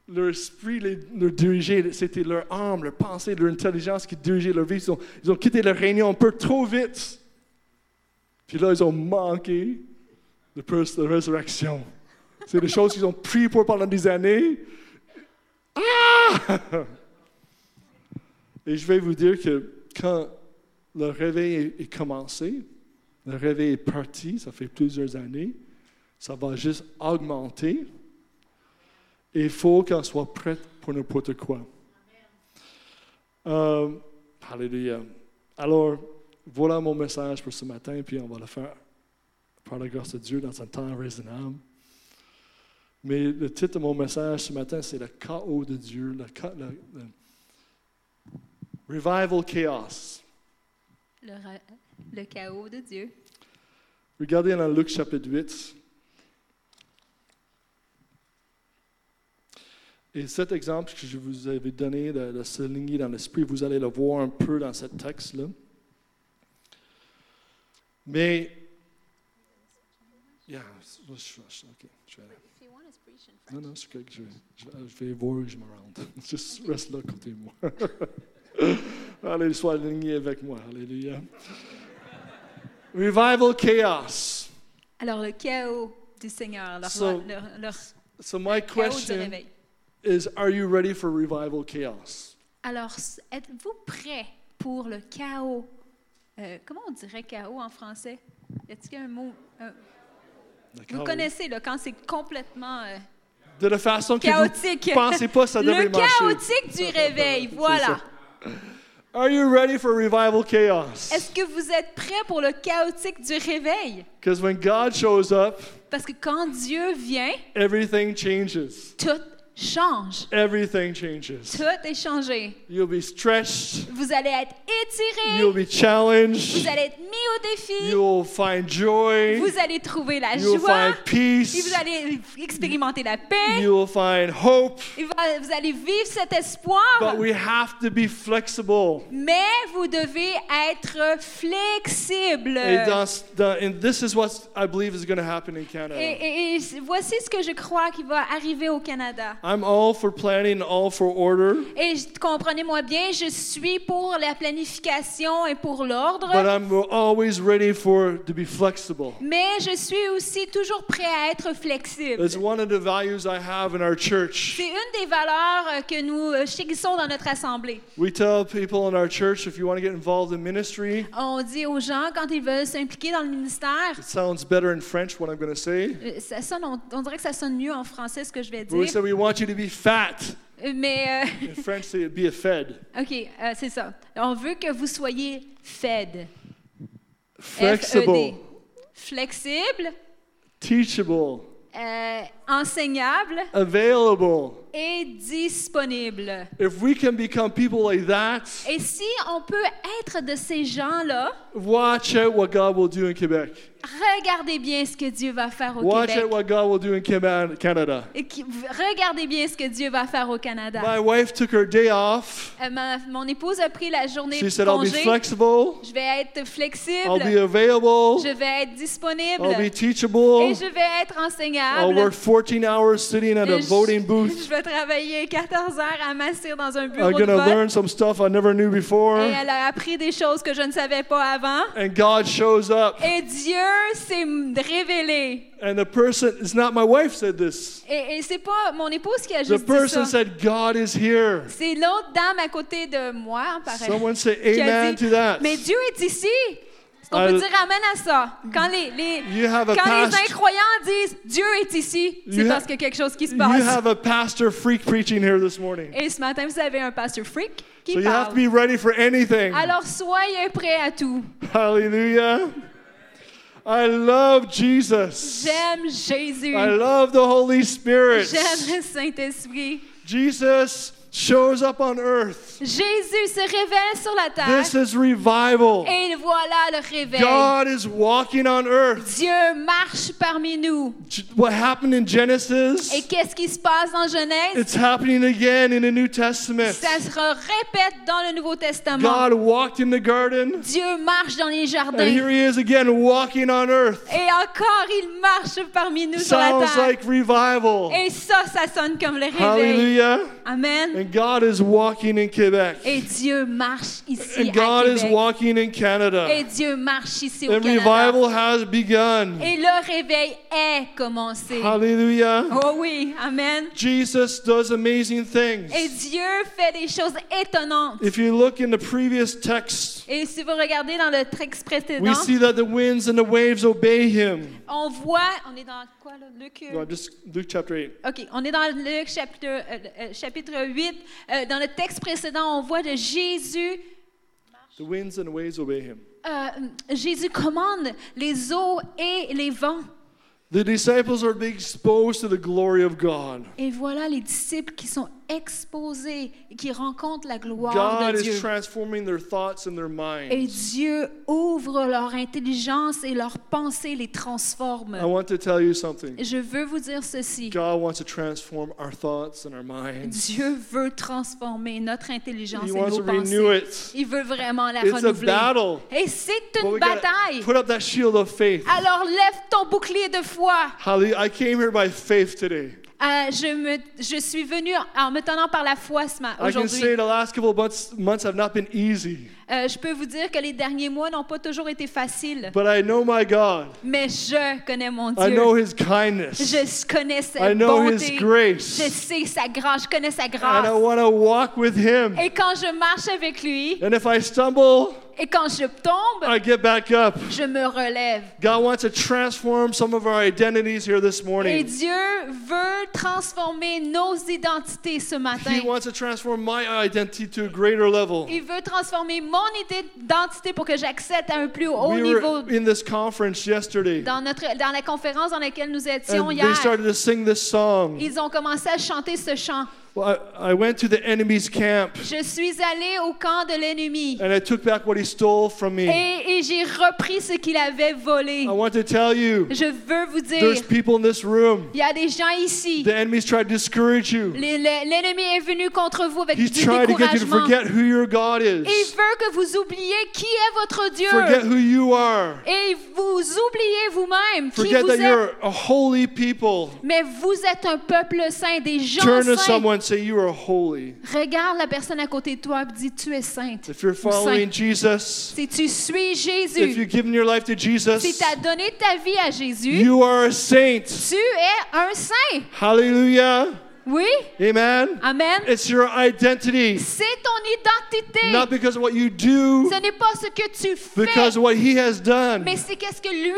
leur esprit leur diriger, c'était leur âme, leur pensée, leur intelligence qui dirigeait leur vie. Ils ont, quitté leur réunion un peu trop vite. Puis là, ils ont manqué de pers- de résurrection. C'est des choses qu'ils ont prié pour pendant des années. Ah! Et je vais vous dire que quand le réveil est commencé, le réveil est parti, ça fait plusieurs années, ça va juste augmenter. Et il faut qu'on soit prêt pour n'importe quoi. Euh, alléluia. Alors, voilà mon message pour ce matin, puis on va le faire par la grâce de Dieu dans un temps raisonnable. Mais le titre de mon message ce matin, c'est le chaos de Dieu, le, cha- le- le revival chaos. Le, le chaos de Dieu. Regardez dans Luc chapitre 8. Et cet exemple que je vous avais donné de, de se ligner dans l'esprit, vous allez le voir un peu dans ce texte-là. Mais, yeah, je, je- je- je vais aller. Non, non, correct, je, je, je vais voir où je me rends. Juste reste là, côté de moi. Allez, sois aligné avec moi. Alléluia. Revival chaos. Alors, le chaos du Seigneur, leur, So- leur- leur So my chaos question réveil. Is, are you ready for revival chaos? Alors, êtes-vous prêts pour le chaos? Euh, comment on dirait chaos en français? Y a-t-il un mot? euh, vous connaissez, là, quand c'est complètement euh, De la façon que chaotique. vous pensez pas ça devrait le marcher. chaotique du réveil, voilà. Are you ready for revival chaos? Est-ce que vous êtes prêts pour le chaotique du réveil? Because when God shows up, Parce que quand Dieu vient, everything changes. tout change. Everything changes. Tout est changé. You'll be stretched. Vous allez être étirés. You'll be challenged. Vous allez être mis au défi. You'll find joy. Vous allez trouver la You'll joie. find peace. vous allez expérimenter la paix. You'll find hope. Et vous allez vivre cet espoir. But we have to be flexible. Mais vous devez être flexible. Et dans, dans- and this is what I believe is going to happen in Canada. Et, et- et voici ce que je crois qui va arriver au Canada. I'm all for planning, all for order, Et comprenez-moi bien, je suis pour la planification et pour l'ordre. but I'm always ready for to be flexible. Mais je suis aussi toujours prêt à être flexible. It's one of the values I have in our church. C'est une des valeurs euh, que nous euh, chérissons dans notre assemblée. We tell people in our church if you want to get involved in ministry, On dit aux gens quand ils veulent s'impliquer dans le ministère, it sounds better in French what I'm going to say. euh, ça sonne, on, on dirait que ça sonne mieux en français ce que je vais we dire. say we want you to be fat. Euh, Mais euh, In French, say be a fed. OK, euh, c'est ça. On veut que vous soyez fed. Flexible, F-E-D. Flexible, teachable, euh, enseignable available. et disponible. If we can become people like that, Et si on peut être de ces gens-là, watch out what God will do in Quebec. regardez bien ce que Dieu va faire au Watch Québec. out what God will do in Cana- Canada. Et qui- regardez bien ce que Dieu va faire au Canada. My wife took her day off. Euh, ma- mon épouse a pris la journée She de said, I'll be congé. flexible, Je vais être flexible. I'll be available, Je vais être disponible. I'll be teachable, Et je vais être I'll enseignable. work 14 hours sitting at a je- voting booth. Je vais travailler 14 heures à m'asseoir dans un I'm bureau de going to vote. learn some stuff I never knew before. Et elle a appris des choses que je ne savais pas avant. And God shows up. Et Dieu s'est révélé. And the person, it's not my wife said this. Et, et c'est pas mon épouse qui a The juste dit person ça. said, God is here. C'est l'autre dame à côté de moi, pareil. Someone say amen dit, to that. Mais Dieu est ici. Est-ce qu'on I- peut dire amen à ça? Quand les, les, You have a quand les pastor. incroyants disent Dieu est ici, c'est parce qu'il y a quelque chose qui se You passe. have a pastor freak preaching here this morning. Et ce matin, vous avez un pasteur freak qui So you have parle. to be ready for anything. Alors soyez prêts à tout. Hallelujah. I love Jesus. J'aime Jésus. I love the Holy Spirit. J'aime le Saint-Esprit. Jesus shows up on earth. Jésus se révèle sur la terre. This is revival. Et voilà le réveil. God is walking on earth. Dieu marche parmi nous. What happened in Genesis, Et qu'est-ce qui se passe en Genèse? it's happening again in the New Testament. Ça se répète dans le Nouveau Testament. God walked in the garden, Dieu marche dans les and jardins. here he is again walking on earth. Et encore, il marche parmi nous sur la Sounds terre. like revival. Et ça, ça sonne comme le réveil. Hallelujah. Amen. And God is walking in Quebec. Et Dieu marche ici And à God is walking in Canada. Et Dieu marche ici au And Canada. revival has begun. Et le réveil est commencé. Hallelujah. Oh oui, Amen. Jesus does amazing things. Et Dieu fait des choses étonnantes. If you look in the previous text, Et si vous regardez dans le texte précédent, we see that the winds and the waves obey him. on voit, on est dans quoi là, Luc? euh, just Luke chapter 8. OK, on est dans Luc chapitre, euh, euh, chapitre 8. Euh, dans le texte précédent, on voit de Jésus. The winds and the waves obey him. euh, Jésus commande les eaux et les vents. The disciples are being exposed to the glory of God. Et voilà les disciples qui sont exposés et qui rencontrent la gloire God de is Dieu. transforming their thoughts and their Et. Dieu ouvre leur intelligence et leurs pensées les transforme. I want to tell you something. Je veux vous dire ceci. God wants to transform our thoughts and our minds. Dieu veut transformer notre intelligence He et wants nos to renew pensées. it. Il veut vraiment la It's a renouveler. battle. Et c'est une bataille. put up that shield of faith. Alors lève ton bouclier de foi. Hallelujah. I came here by faith today. Euh, je, me, je suis venue en me tenant par la foi aujourd'hui. Euh, je peux vous dire que les derniers mois n'ont pas toujours été faciles. but I know my God. Mais je connais mon I Dieu. know His kindness. Je connais sa I know bonté. His grace. Je sais sa grâce. Je connais sa And I grâce. want to walk with Him. Et quand je marche avec lui, And if I stumble, et quand je tombe, I get back up. je me relève. God wants to transform some of our identities here this Et morning. Dieu veut transformer nos identités ce matin. He wants to transform my identity to a greater level. Il veut transformer mon identité pour que j'accède à un plus haut We niveau. were in this conference yesterday, Dans, notre, dans la conférence dans laquelle nous étions and they hier, started to sing this song. ils ont commencé à chanter ce chant. Well, I, went to the enemy's camp, Je suis allé au camp de l'ennemi and I took back what he stole from me. et, et j'ai repris ce qu'il avait volé. I want to tell you, Je veux vous dire, there's people in this room. il y a des gens ici. The enemy's tried to discourage you. L'ennemi est venu contre vous avec He's du trying to get you to forget who your God Et il is. veut que vous oubliez qui est votre Dieu. Forget who you are. Et vous oubliez vous-même qui Forget vous that êtes. you're a holy people. Mais vous êtes un peuple saint, des gens Turn to saints. someone say, You are holy. Regarde la personne à côté de toi et dis tu es sainte. If you're following Jesus, Si tu suis if Jésus, you've given your life to si Jesus, tu as donné ta vie à Jésus, you are a saint. tu es un saint. Hallelujah. Oui? Amen. Amen. It's your identity, C'est ton identité. not because of what you do, Ce n'est pas ce que tu because fais, of what He has done. mais c'est qu'est-ce que lui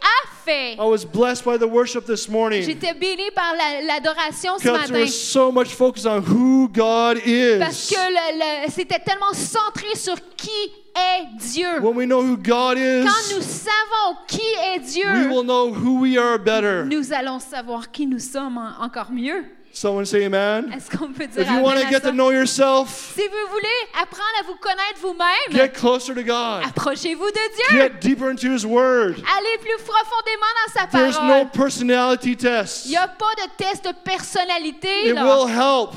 a fait. I was blessed by the worship this morning J'étais bénie par la- l'adoration ce because there matin. was so much focus on who God Parce is. que le- le- c'était tellement centré sur qui est Dieu. When we know who God is, Quand nous savons qui est we Dieu, will know who we are better. nous allons savoir qui nous sommes en- encore mieux. Someone say amen. Est-ce qu'on peut dire If you want to get to know yourself, Si vous voulez apprendre à vous connaître vous-même, get closer to God. approchez-vous de Dieu. Get deeper into His Word. Allez plus profondément dans sa There's no parole. personality test. Il n'y a pas de test de personnalité. It là. will help.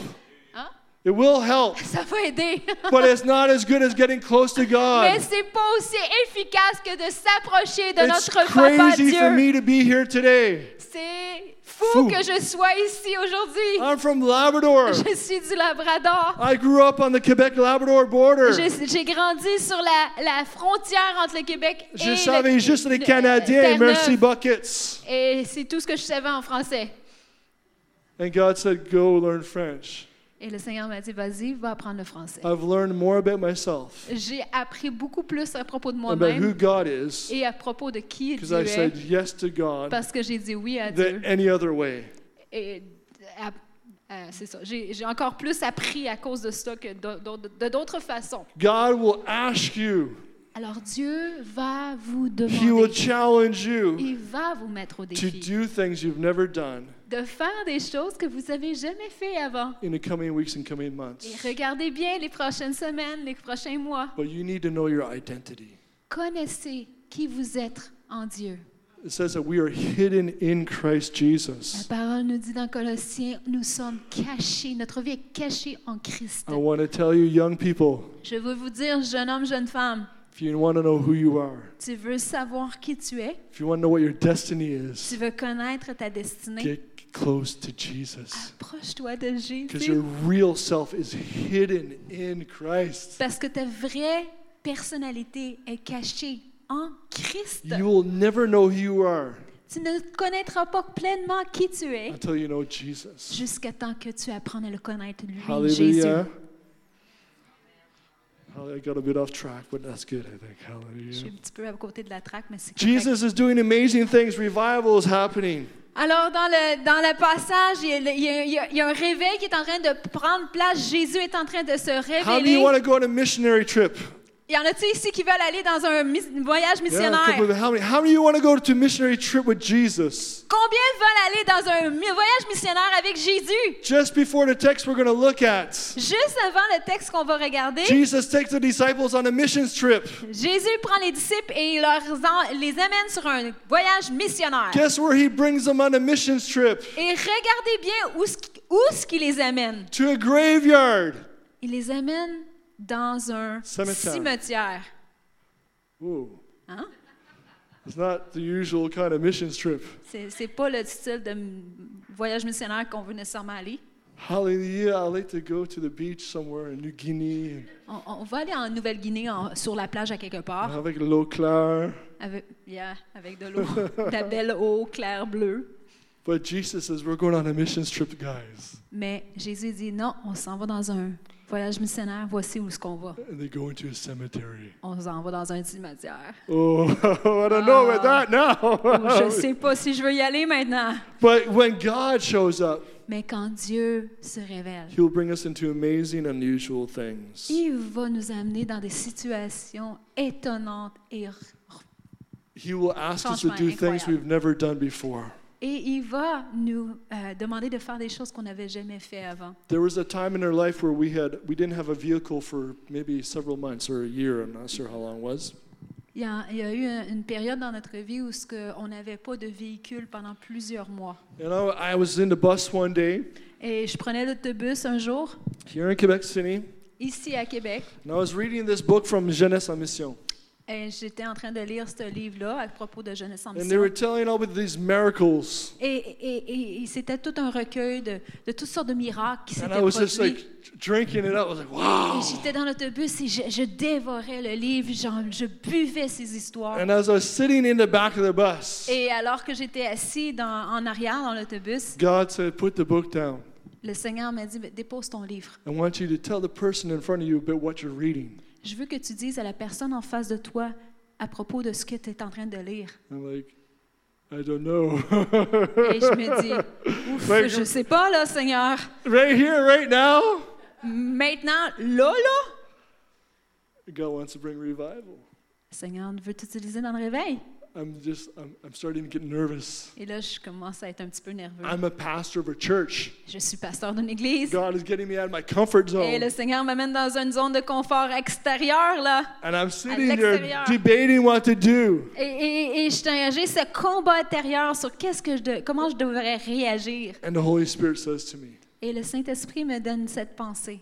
It will help. Ça va aider. But it's not as good as getting close to Mais God. c'est pas aussi efficace que de s'approcher de It's notre Papa crazy for Dieu. me to be here today. C'est fou, Fou. que je sois ici aujourd'hui. I'm from Labrador. Je suis du Labrador. I grew up on the Quebec-Labrador border. Je- J'ai grandi sur la, la frontière entre le Québec et Je le- savais juste les le- Canadiens, Terre-Neuve. merci buckets. Et c'est tout ce que je savais en français. And God said, go learn French. Et le Seigneur m'a dit, vas-y, va apprendre le français. I've learned more about myself, J'ai appris beaucoup plus à propos de about who moi-même God is, et à propos de qui because Dieu I said est, yes to God parce que j'ai dit oui à than Dieu. any other way. Et à- euh, c'est ça. J'ai j'ai encore plus appris à cause de ça que d'au- d'au- de d'autres façons. God will ask you Alors Dieu va vous He will demander, challenge you il va vous mettre au to défi do things you've never done de faire des choses que vous avez jamais fait avant. in the coming weeks and coming Et months. regardez bien les prochaines semaines, les prochains mois. But you need to know your identity. Connaissez qui vous êtes en Dieu. It says that we are hidden in Christ La Jesus. parole nous dit dans Colossiens, nous sommes cachés, notre vie est cachée en Christ. I want to tell you, young people, Je veux vous dire, jeune homme, jeune femme, if you want to know who you are, tu veux savoir qui tu es, if you want to know what your destiny is, tu veux connaître ta destinée, get close to Jesus. approche-toi de Because Jésus. your real self is hidden in Christ. Parce que ta vraie personnalité est cachée en Christ. You will never know who you are Tu ne connaîtras pas pleinement qui tu es until you know Jesus. jusqu'à temps que tu apprennes à le connaître, lui, Hallelujah. Jésus. Hallelujah. I got a bit off track, but that's good, I think. Je suis Hallelujah. un petit peu à côté de la traque, mais c'est. Jesus is doing amazing things. Revival is happening. Alors, dans le, dans le passage, il y, a, il y a- il y a- un réveil qui est en train de prendre place. Jésus est en train de se How do you révéler. want to go on a missionary trip? Y en a-tu ici qui veulent aller dans un voyage missionnaire? a couple of- how, many, how many you want to go to a missionary trip with Jesus? Combien veulent aller dans un voyage missionnaire avec Jésus? Just before the text we're going to look at, Juste avant le texte qu'on va regarder, Jesus takes the disciples on a missions trip. Jésus prend les disciples et il leur en- les amène sur un voyage missionnaire. Guess where he brings them on a missions trip? Et regardez bien où ce où ce qu'il les amène. To a graveyard. Il les amène dans un Cimetière. cimetière. Ooh, Hein? it's not the usual kind of missions trip. C'est, c'est pas le style de voyage missionnaire qu'on veut nécessairement aller. Hallelujah. I'd like to go to the beach somewhere in New Guinea On, on va aller en Nouvelle-Guinée, sur la plage à quelque part, avec l'eau claire. avec, yeah, avec de l'eau, de la belle eau claire bleue. But Jesus says, We're going on a missions trip, guys. Mais Jésus dit non, on s'en va dans un voyage missionnaire, voici où est-ce qu'on va. And they go into a cemetery. On s'en va dans un cimetière. Oh, I don't know about that now. Je sais pas si je veux y aller maintenant. but when God shows up, Mais quand Dieu se révèle, He'll bring us into amazing, unusual things. il va nous amener dans des situations étonnantes et, He will ask us to do things we've never done before. Et il va nous euh, demander de faire des choses qu'on n'avait jamais fait avant. There was a time in our life where we had we didn't have a vehicle for maybe several months or a year. I'm not sure how long it was. Il y a, il y a eu un- une période dans notre vie où ce que on n'avait pas de véhicule pendant plusieurs mois. And I, I was in the bus one day Et je prenais l'autobus un jour, here in Quebec City, ici à Québec, and I was reading this book from Jeunesse en Mission. Et j'étais en train de lire ce livre-là à propos de Jeunesse en And they mission. were telling all with these miracles. Et, et- et- c'était tout un recueil de, de toutes sortes de miracles qui And s'étaient I was just produits. like drinking it up. I was like, wow. J'étais dans l'autobus et je, je dévorais le livre, genre, je buvais ces histoires. And as I was sitting in the back of the bus, Et alors que j'étais assis dans- en arrière dans l'autobus, God said, Put the book down. le Seigneur m'a dit dépose ton livre. I want you to tell the person in front of you about what you're reading. Je veux que tu dises à la personne en face de toi à propos de ce que tu es en train de lire. I'm like, I don't know. Et je me dis, ouf, je sais pas là, Seigneur. right here, right now, Maintenant, là, là, God wants to bring revival. Seigneur veut t'utiliser dans le réveil? I'm just, I'm, I'm starting to get nervous. Et là, je commence à être un petit peu nerveux. I'm a pastor of a church. Je suis pasteur d'une église. God is getting me out of my comfort Et le zone. Seigneur m'amène dans une zone de confort extérieure, là. And I'm sitting there debating what to do. Et, et, et je t'ai- j'ai ce combat intérieur sur qu'est-ce que je de- comment je devrais réagir. And the Holy Spirit says to me, Et le Saint-Esprit me donne cette pensée.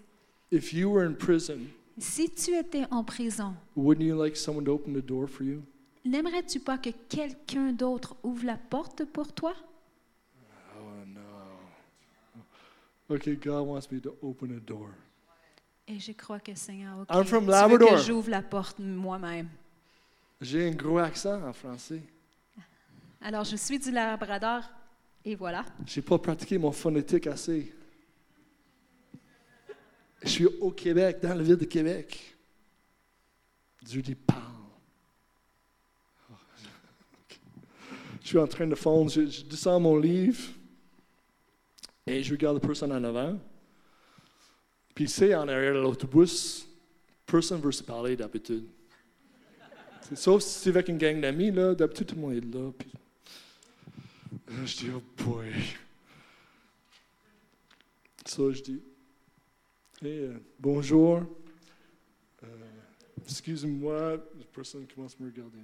If you were in prison, Si tu étais en prison, wouldn't you like someone to open the door for you? N'aimerais-tu pas que quelqu'un d'autre ouvre la porte pour toi? Oh no. Okay, God wants me to open a door. Et je crois que Seigneur, ok, I'm from tu veux Labrador. que j'ouvre la porte moi-même. J'ai un gros accent en français. Alors, je suis du Labrador et voilà. J'ai pas pratiqué mon phonétique assez. Je suis au Québec, dans la ville de Québec. Dieu dit parle. Suis en train de fondre, je, descends mon livre et je regarde la personne en avant. Puis c'est en arrière de l'autobus, personne ne veut se parler d'habitude. Sauf si c'est avec une gang d'amis, là, d'habitude tout le monde est là. Puis... Là, je dis, oh boy. Ça, je dis, hey, euh, bonjour. Euh, Excuse-moi, la personne commence à me regarder.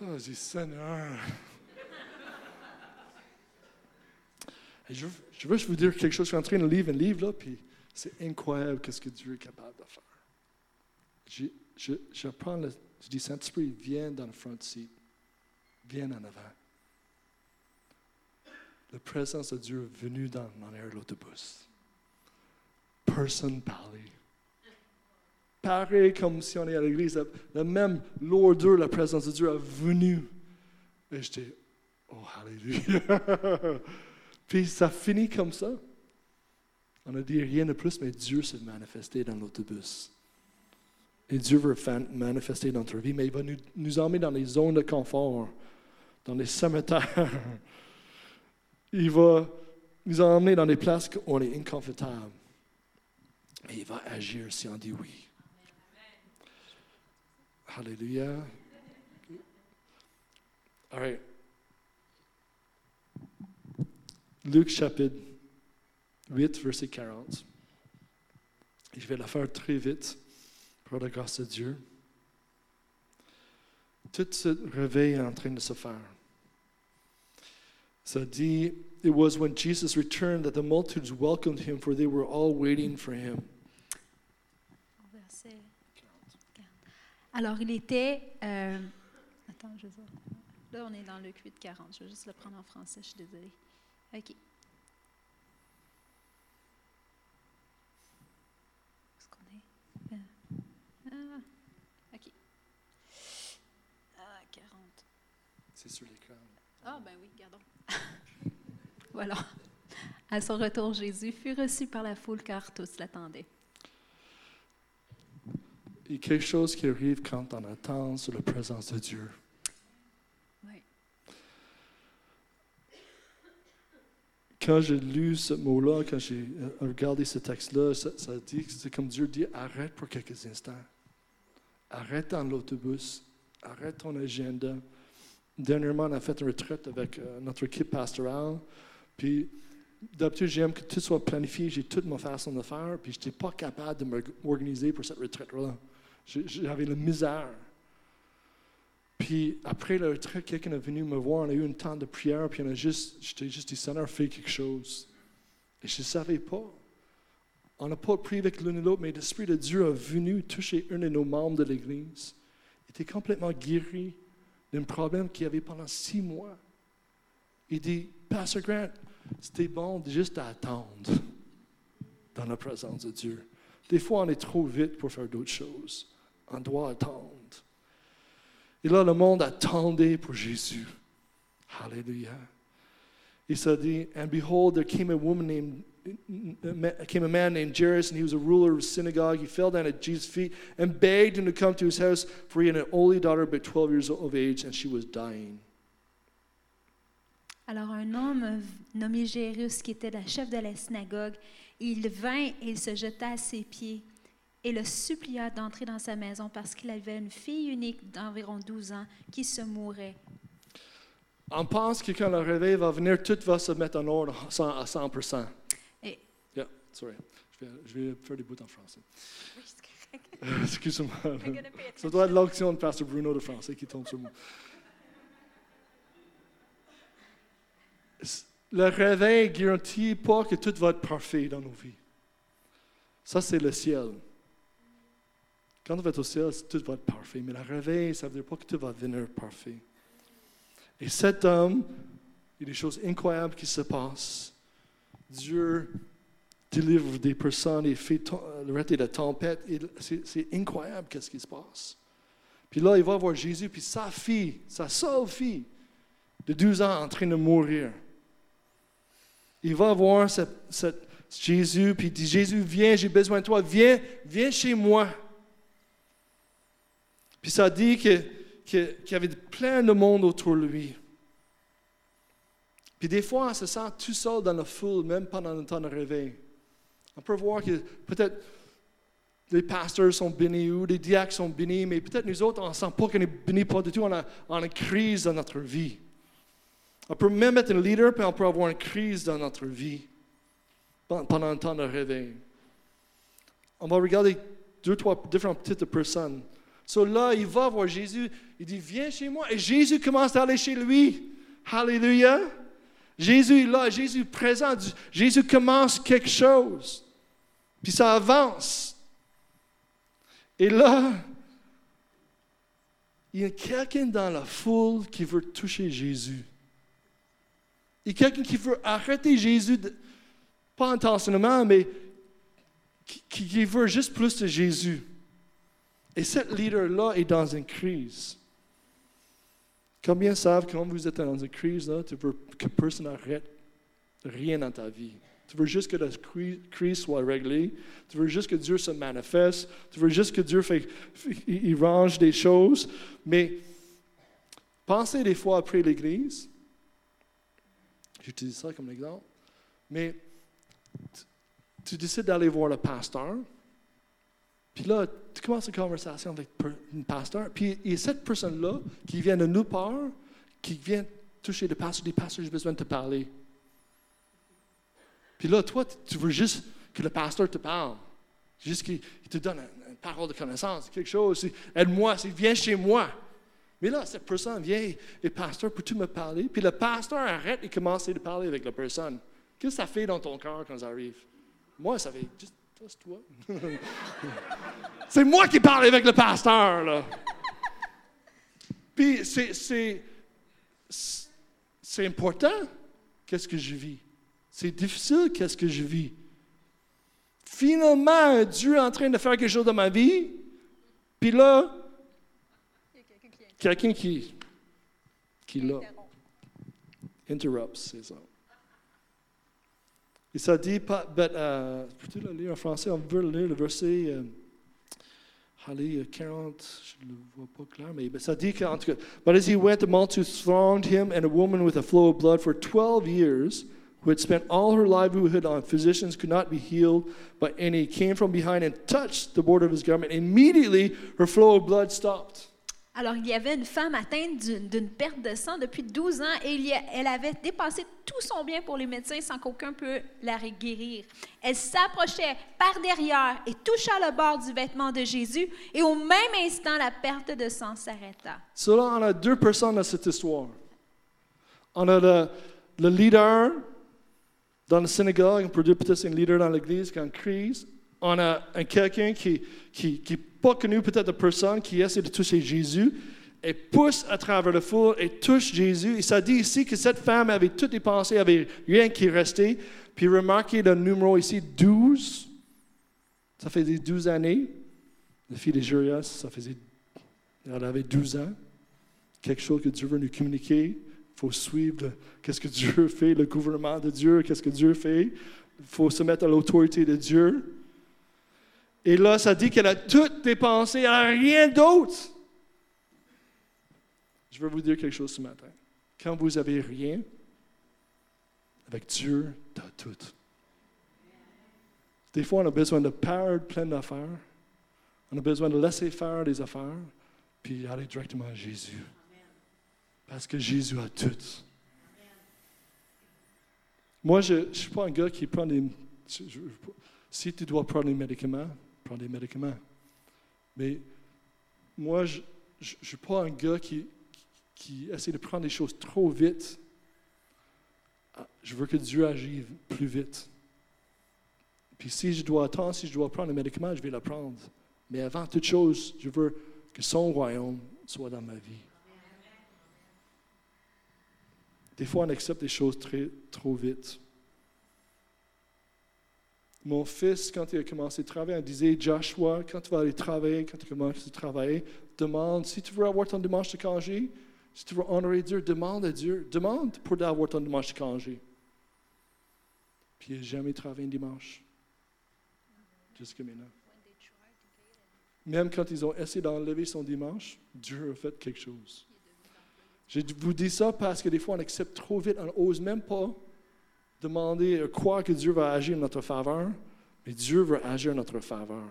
Je dis, Seigneur. Je, veux vous dire quelque chose. Je suis en train de lire un livre, là, puis c'est incroyable qu'est-ce que Dieu est capable de faire. Je, dis, Saint-Esprit, viens dans le front seat. Viens en avant. La présence de Dieu est venue dans, dans l'air de l'autobus. Personne parlait. Pareil comme si on est à l'église, la, même lourdeur, la présence de Dieu est venue. Et j'étais, oh, alléluia. Puis ça finit comme ça. On a dit rien de plus, mais Dieu s'est manifesté dans l'autobus. Et Dieu veut manifester dans notre vie, mais il va nous, nous emmener dans les zones de confort, dans les cimetières. Il va nous emmener dans des places où on est inconfortable. Mais il va agir si on dit oui. Alléluia. All right. Luc chapitre 8, verset 40. Et je vais la faire très vite, pour la grâce de Dieu. Tout ce réveil est en train de se faire. Ça dit, It was when Jesus returned that the multitudes welcomed him, for they were all waiting for him. Alors, il était. euh, attends, je vais voir. Là, on est dans le 8 40. Je vais juste le prendre en français, je suis désolée. OK. Où est-ce qu'on est? Euh, ah, OK. Ah, 40. C'est sur l'écran. Ah, ben oui, gardons. voilà. À son retour, Jésus fut reçu par la foule car tous l'attendaient. Il y a quelque chose qui arrive quand on attend sur la présence de Dieu. Oui. Quand j'ai lu ce mot-là, quand j'ai euh, regardé ce texte-là, ça, ça dit que c'est comme Dieu dit arrête pour quelques instants. Arrête dans l'autobus. Arrête ton agenda. Dernièrement, on a fait une retraite avec euh, notre équipe pastorale. Puis, d'habitude, j'aime que tout soit planifié. J'ai toute ma façon de faire. Puis, je n'étais pas capable de m'organiser pour cette retraite-là. J'avais la misère. Puis après la retraite, quelqu'un est venu me voir, on a eu un temps de prière, puis on a juste, j'étais juste dit, Seigneur, fais quelque chose. Et je ne savais pas. On n'a pas prié avec l'un et l'autre, mais l'Esprit de Dieu est venu toucher un de nos membres de l'Église. Il était complètement guéri d'un problème qu'il avait pendant six mois. Il dit, Pastor Grant, c'était bon de juste attendre dans la présence de Dieu. Des fois, on est trop vite pour faire d'autres choses. On doit attendre. Et là, le monde attendait pour Jésus. Hallelujah. S'est dit, And behold, there came a woman named, came a man named Jairus, and he was a ruler of the synagogue. He fell down at Jesus' feet and begged him to come to his house, for he had an only daughter, but 12 years of age, and she was dying. Alors un homme nommé Jairus, qui était le chef de la synagogue, il vint et il se jeta à ses pieds et le supplia d'entrer dans sa maison parce qu'il avait une fille unique d'environ 12 ans qui se mourait. On pense que quand le réveil va venir, tout va se mettre en ordre à 100 à 100%. Et- Yeah, sorry. Je vais, je vais faire des bouts en français. Euh, Excuse-moi. Ça doit être l'onction de Pasteur Bruno de français qui tombe sur moi. Le réveil ne garantit pas que tout va être parfait dans nos vies. Ça, c'est le ciel. Quand va être au ciel, tout va être parfait. Mais le réveil, ça ne veut dire pas que tout va devenir parfait. Et cet homme, il y a des choses incroyables qui se passent. Dieu délivre des personnes et fait to- arrêter la tempête. C'est incroyable qu'est-ce qui se passe. Puis là, il va voir Jésus, puis sa fille, sa seule fille de 12 ans en train de mourir. Il va voir Jésus, puis il dit, Jésus, viens, j'ai besoin de toi, viens, viens chez moi. Puis ça dit que- qu'il y avait plein de monde autour de lui. Puis des fois, on se sent tout seul dans la foule, même pendant le temps de réveil. On peut voir que peut-être les pasteurs sont bénis ou les diacres sont bénis, mais peut-être nous autres, on ne sent pas qu'on est bénis pas du tout, on a, une crise dans notre vie. On peut même être un leader, puis on peut avoir une crise dans notre vie pen- pendant un temps de réveil. On va regarder deux, trois différentes petites personnes. So là, il va voir Jésus, il dit, viens chez moi. Et Jésus commence à aller chez lui. Alléluia. Jésus est là, Jésus est présent. Jésus commence quelque chose. Puis ça avance. Et là, il y a quelqu'un dans la foule qui veut toucher Jésus. Il y a quelqu'un qui veut arrêter Jésus, pas intentionnellement, mais qui veut juste plus de Jésus. Et cette leader-là est dans une crise. Combien savent quand vous êtes dans une crise, là, tu veux que personne n'arrête rien dans ta vie? Tu veux juste que la cri- crise soit réglée. Tu veux juste que Dieu se manifeste. Tu veux juste que Dieu fait, il range des choses. Mais pensez des fois après l'Église. J'utilise ça comme exemple. Mais tu, tu décides d'aller voir le pasteur. Puis là, tu commences une conversation avec un pasteur. Puis il y a cette personne-là qui vient de nulle part, qui vient toucher le pasteur, dit Pasteur, j'ai besoin de te parler. Puis là, toi, tu veux juste que le pasteur te parle. Juste qu'il il te donne une, parole de connaissance, quelque chose. Aide-moi, viens chez moi. Mais là, cette personne vient et pasteur, peux-tu me parler? Puis le pasteur arrête et commence à parler avec la personne. Qu'est-ce que ça fait dans ton cœur quand ça arrive? Moi, ça fait juste, toi. c'est moi qui parle avec le pasteur, là. Puis c'est, c'est, c'est important, qu'est-ce que je vis. C'est difficile, qu'est-ce que je vis. Finalement, Dieu est en train de faire quelque chose dans ma vie, puis là, quelqu'un qui, qui là, interrupts, c'est ça. Et ça dit, but, euh, peux-tu le lire en français? On veut lire le verset, euh, allez, euh, 40, je ne le vois pas clair, mais ben, ça dit qu'en tout cas, But as he went, the multitudes thronged him, and a woman with a flow of blood for 12 years, who had spent all her livelihood on physicians, could not be healed by any, came from behind and touched the border of his garment. Immediately, her flow of blood stopped. Alors, il y avait une femme atteinte d'une perte de sang depuis 12 ans et elle avait dépassé tout son bien pour les médecins sans qu'aucun peut la guérir. Elle s'approchait par derrière et toucha le bord du vêtement de Jésus et au même instant, la perte de sang s'arrêta. Là, on a deux personnes dans cette histoire. On a le, le leader dans le synagogue, on peut dire peut-être un leader dans l'église qui est en crise. On a un quelqu'un qui qui qui pas connu peut-être de personne, qui essaie de toucher Jésus et pousse à travers le foule et touche Jésus. Et ça dit ici que cette femme avait toutes les pensées, avait rien qui restait. Puis remarquez le numéro ici, 12. Ça faisait 12 années. La fille de Jurias, ça faisait, elle avait 12 ans quelque chose que Dieu veut nous communiquer. Il faut suivre qu'est-ce que Dieu fait, le gouvernement de Dieu, qu'est-ce que Dieu fait. Il faut se mettre à l'autorité de Dieu. Et là, ça dit qu'elle a toutes dépensé, elle n'a rien d'autre. Je veux vous dire quelque chose ce matin. Quand vous avez rien, avec Dieu, tu as tout. Des fois, on a besoin de perdre plein d'affaires. On a besoin de laisser faire des affaires, puis aller directement à Jésus. Parce que Jésus a tout. Moi, je ne suis pas un gars qui prend des. si tu dois prendre des médicaments, prends des médicaments. Mais moi, je ne suis pas un gars qui, qui essaie de prendre des choses trop vite. Ah, Je veux que Dieu agisse plus vite. Puis si je dois attendre, si je dois prendre un médicament, je vais le prendre. Mais avant toute chose, je veux que son royaume soit dans ma vie. Des fois, on accepte des choses très, trop vite. Mon fils, quand il a commencé à travailler, il disait Joshua, quand tu vas aller travailler, quand tu commences à travailler, demande, si tu veux avoir ton dimanche de congé, si tu veux honorer Dieu, demande à Dieu, demande pour avoir ton dimanche de congé. Puis il n'a jamais travaillé un dimanche. Jusqu'à maintenant. Même quand ils ont essayé d'enlever son dimanche, Dieu a fait quelque chose. Je vous dis ça parce que des fois, on accepte trop vite, on n'ose même pas demander, euh, croire que Dieu va agir en notre faveur, mais Dieu veut agir en notre faveur.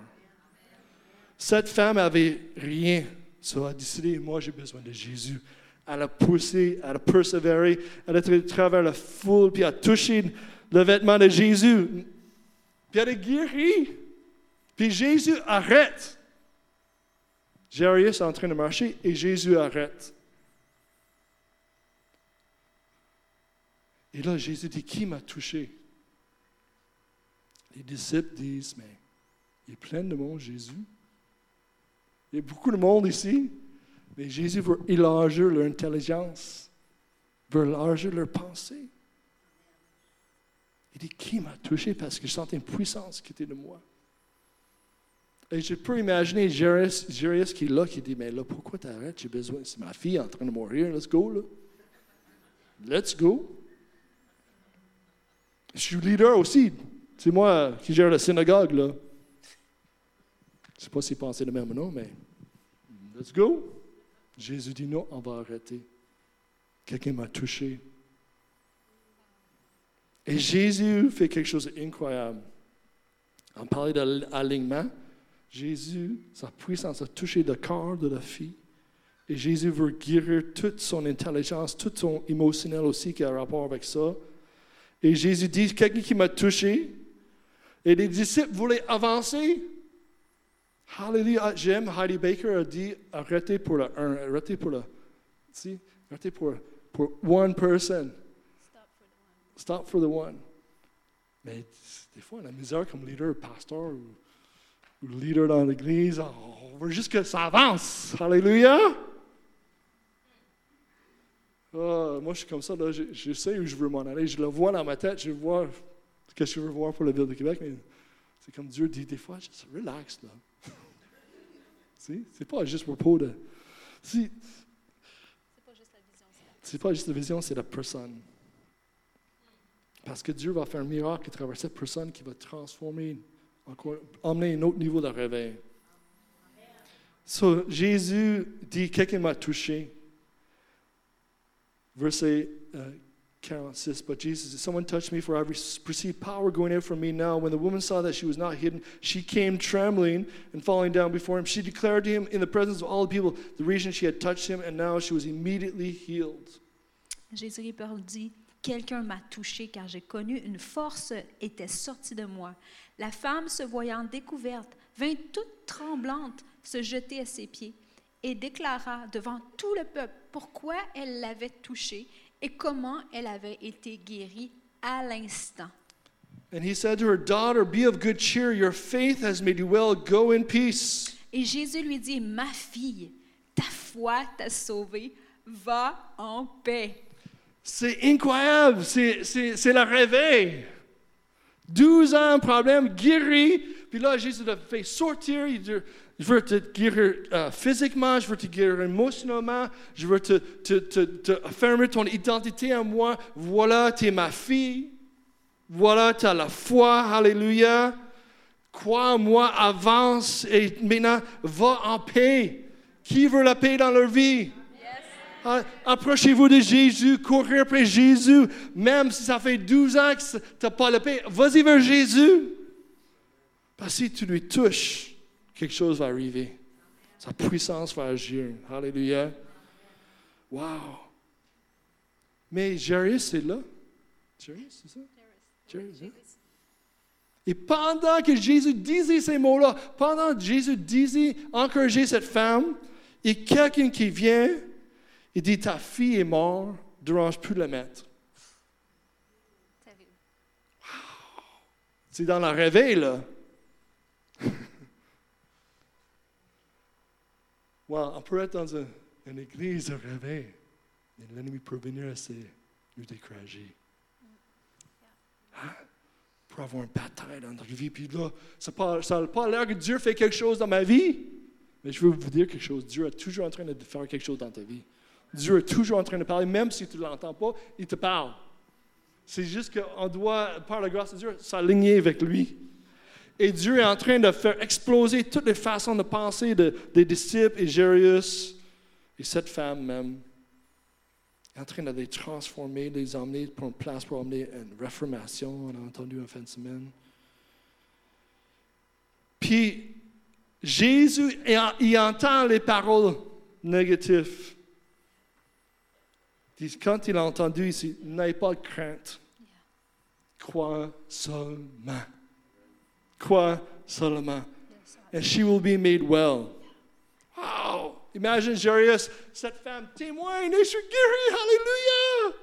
Cette femme avait rien. Ça a décidé, moi j'ai besoin de Jésus. Elle a poussé, elle a persévéré, elle a été travers la foule, puis elle a touché le vêtement de Jésus. Puis elle est guérie. Puis Jésus arrête. Jairus est en train de marcher et Jésus arrête. Et là, Jésus dit, qui m'a touché? Les disciples disent, mais il est plein de monde, Jésus. Il y a beaucoup de monde ici, mais Jésus veut élargir leur intelligence, veut élargir leur pensée. Il dit, qui m'a touché parce que je sentais une puissance qui était de moi? Et je peux imaginer Jairus, qui est là, qui dit, mais là, pourquoi t'arrêtes? J'ai besoin, c'est ma fille en train de mourir, let's go, là. Let's go. Je suis leader aussi. C'est moi qui gère la synagogue, là. Je ne sais pas s'il pensait le même nom, mais let's go. Jésus dit non, on va arrêter. Quelqu'un m'a touché. Et Jésus fait quelque chose d'incroyable. On parlait d'alignement. Jésus, sa puissance a touché le corps de la fille. Et Jésus veut guérir toute son intelligence, tout son émotionnel aussi qui a rapport avec ça. Et Jésus dit, quelqu'un qui m'a touché. Et les disciples voulaient avancer. Hallelujah. J'aime, Heidi Baker a dit, arrêtez pour le un, arrêtez pour le, si, arrêtez pour, pour one person. Stop for the one. Mais des fois, on a misère comme leader, pasteur ou, ou leader dans l'église. On veut juste que ça avance. Hallelujah. Ah, moi, je suis comme ça, là, je, sais où je veux m'en aller. Je le vois dans ma tête, je vois ce que je veux voir pour la ville de Québec, mais c'est comme Dieu dit des fois, juste relax, là. c'est pas juste propos de. Vision, c'est pas juste la vision, c'est la personne. Parce que Dieu va faire un miracle à travers cette personne qui va transformer, encore, emmener un autre niveau de réveil. So, Jésus dit Quelqu'un m'a touché. Verset uh, 46. But Jesus Someone touched me, for I perceive power going out from me now. When the woman saw that she was not hidden, she came trembling and falling down before him. She declared to him in the presence of all the people the reason she had touched him, and now she was immediately healed. Jésus dit Quelqu'un m'a touché car j'ai connu une force était sortie de moi. La femme, se voyant découverte, vint toute tremblante se jeter à ses pieds et déclara devant tout le peuple pourquoi elle l'avait touché et comment elle avait été guérie à l'instant. And he said to her, Daughter, be of good cheer, your faith has made you well, go in peace. Et Jésus lui dit, Ma fille, ta foi t'a sauvée, va en paix. C'est incroyable, c'est, le réveil. 12 ans, problème, guéri. Puis là, Jésus l'a fait sortir. Il dit, je veux te guérir uh, physiquement, je veux te guérir émotionnellement, je veux te, te, te, te affirmer ton identité à moi. Voilà, tu es ma fille. Voilà, tu as la foi. Alléluia. Crois-moi, avance et maintenant va en paix. Qui veut la paix dans leur vie? Approchez-vous de Jésus, courir après Jésus, même si ça fait 12 ans que tu n'as pas la paix. Vas-y vers Jésus. Parce que si tu lui touches, quelque chose va arriver. Sa puissance va agir. Alléluia. Wow. Mais Jairus est là. Jairus, c'est ça? Jairus. Hein? Et pendant que Jésus disait ces mots-là, pendant que Jésus disait, encourager cette femme, et quelqu'un qui vient il dit, ta fille est morte, ne dérange plus de la mettre. C'est dans la réveil, là. On peut être dans une, église de réveil, mais l'ennemi peut venir essayer de nous décourager. Hein? Pour avoir une bataille dans notre vie. Puis là, ça n'a pas l'air que Dieu fait quelque chose dans ma vie. Mais je veux vous dire quelque chose. Dieu est toujours en train de faire quelque chose dans ta vie. Dieu est toujours en train de parler, même si tu ne l'entends pas, il te parle. C'est juste qu'on doit, par la grâce de Dieu, s'aligner avec lui. Et Dieu est en train de faire exploser toutes les façons de penser des disciples et Jairus et cette femme même. Il est en train de les transformer, de les emmener pour une place pour emmener une réformation, on a entendu en fin de semaine. Puis, Jésus, il entend les paroles négatives. Quand il a entendu ici, n'ayez pas de crainte. Crois seulement. Crois seulement. And she will be made well. Wow! Imagine Jairus, cette femme témoigne, je suis guéri, Alléluia!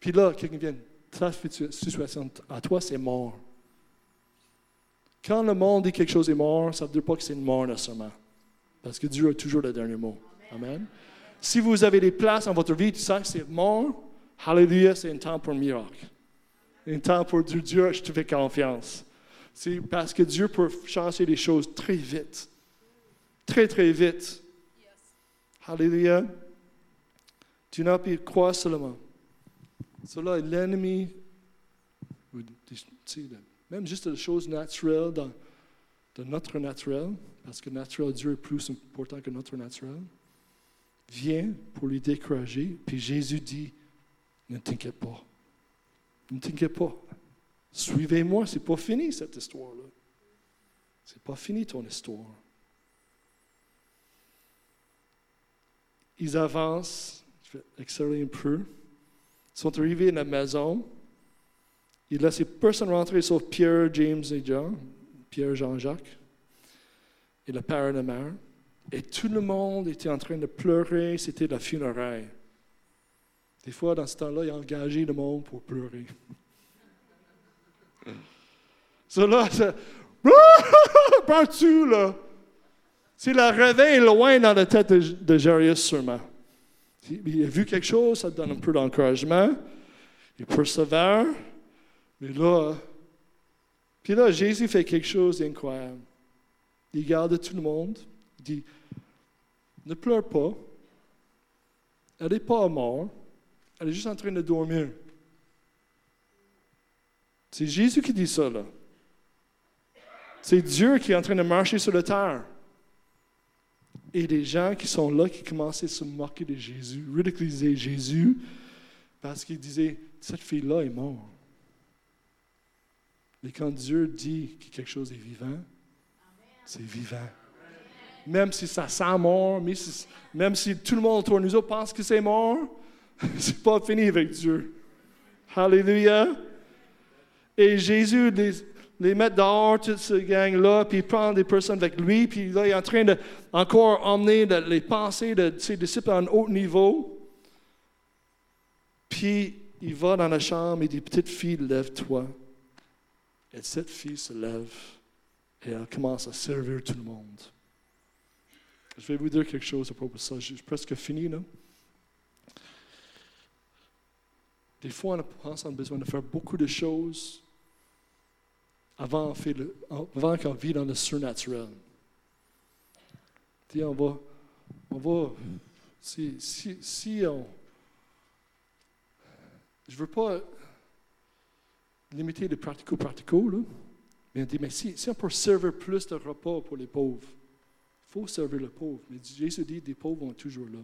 Puis là, quelqu'un vient, ta situation à toi, c'est mort. Quand le monde dit quelque chose est mort, ça ne veut dire pas que c'est une mort nécessairement. Parce que Dieu a toujours le dernier mot. Amen. Si vous avez des places dans votre vie, tu sens que c'est mort, Alléluia, c'est un temps pour un miracle. Un temps pour Dieu, Dieu, je te fais confiance. C'est parce que Dieu peut changer les choses très vite. Très, très vite. Alléluia. Tu n'as pas croire seulement. Cela est l'ennemi, même juste les choses naturelles dans, notre naturel, parce que naturel, Dieu est plus important que notre naturel, vient pour lui décourager. Puis Jésus dit, ne t'inquiète pas. Ne t'inquiète pas. Suivez-moi, c'est pas fini cette histoire-là. C'est pas fini ton histoire. Ils avancent, je vais accélérer un peu. Ils sont arrivés à la maison. Il laissé personne rentrer sauf Pierre, James et Jean, Pierre, Jean-Jacques, et le père et la mère. Et tout le monde était en train de pleurer, c'était la funéraille. Des fois, dans ce temps-là, il a engagé le monde pour pleurer. Cela, c'est. Partout, là. C'est le réveil loin dans la tête de, de sûrement? Il a vu quelque chose, ça donne un peu d'encouragement. Il persévère. Mais là, puis là, Jésus fait quelque chose d'incroyable. Il garde tout le monde. Il dit, ne pleure pas. Elle n'est pas morte. Elle est juste en train de dormir. C'est Jésus qui dit ça, là. C'est Dieu qui est en train de marcher sur la terre. Et des gens qui sont là, qui commençaient à se moquer de Jésus, ridiculiser Jésus, parce qu'ils disaient, cette fille-là est morte. Mais quand Dieu dit que quelque chose est vivant, c'est vivant. Même si ça sent mort, même si tout le monde autour de nous pense que c'est mort, c'est pas fini avec Dieu. Alléluia. Et Jésus les, met dehors, toute cette gang-là, puis il prend des personnes avec lui, puis là, il est en train de emmener les pensées de ses disciples à un haut niveau. Puis il va dans la chambre et dit Petite fille, lève-toi. Et cette fille se lève et elle commence à servir tout le monde. Je vais vous dire quelque chose à propos de ça. Je suis presque fini, là. Des fois, on pense qu'on a besoin de faire beaucoup de choses avant, qu'on vit dans le surnaturel. on va, on va, si, si, si on, je ne veux pas limiter les pratico-pratico, mais on dit, mais si, si on peut servir plus de repas pour les pauvres, il faut servir les pauvres. Mais Jésus dit, des pauvres vont toujours là.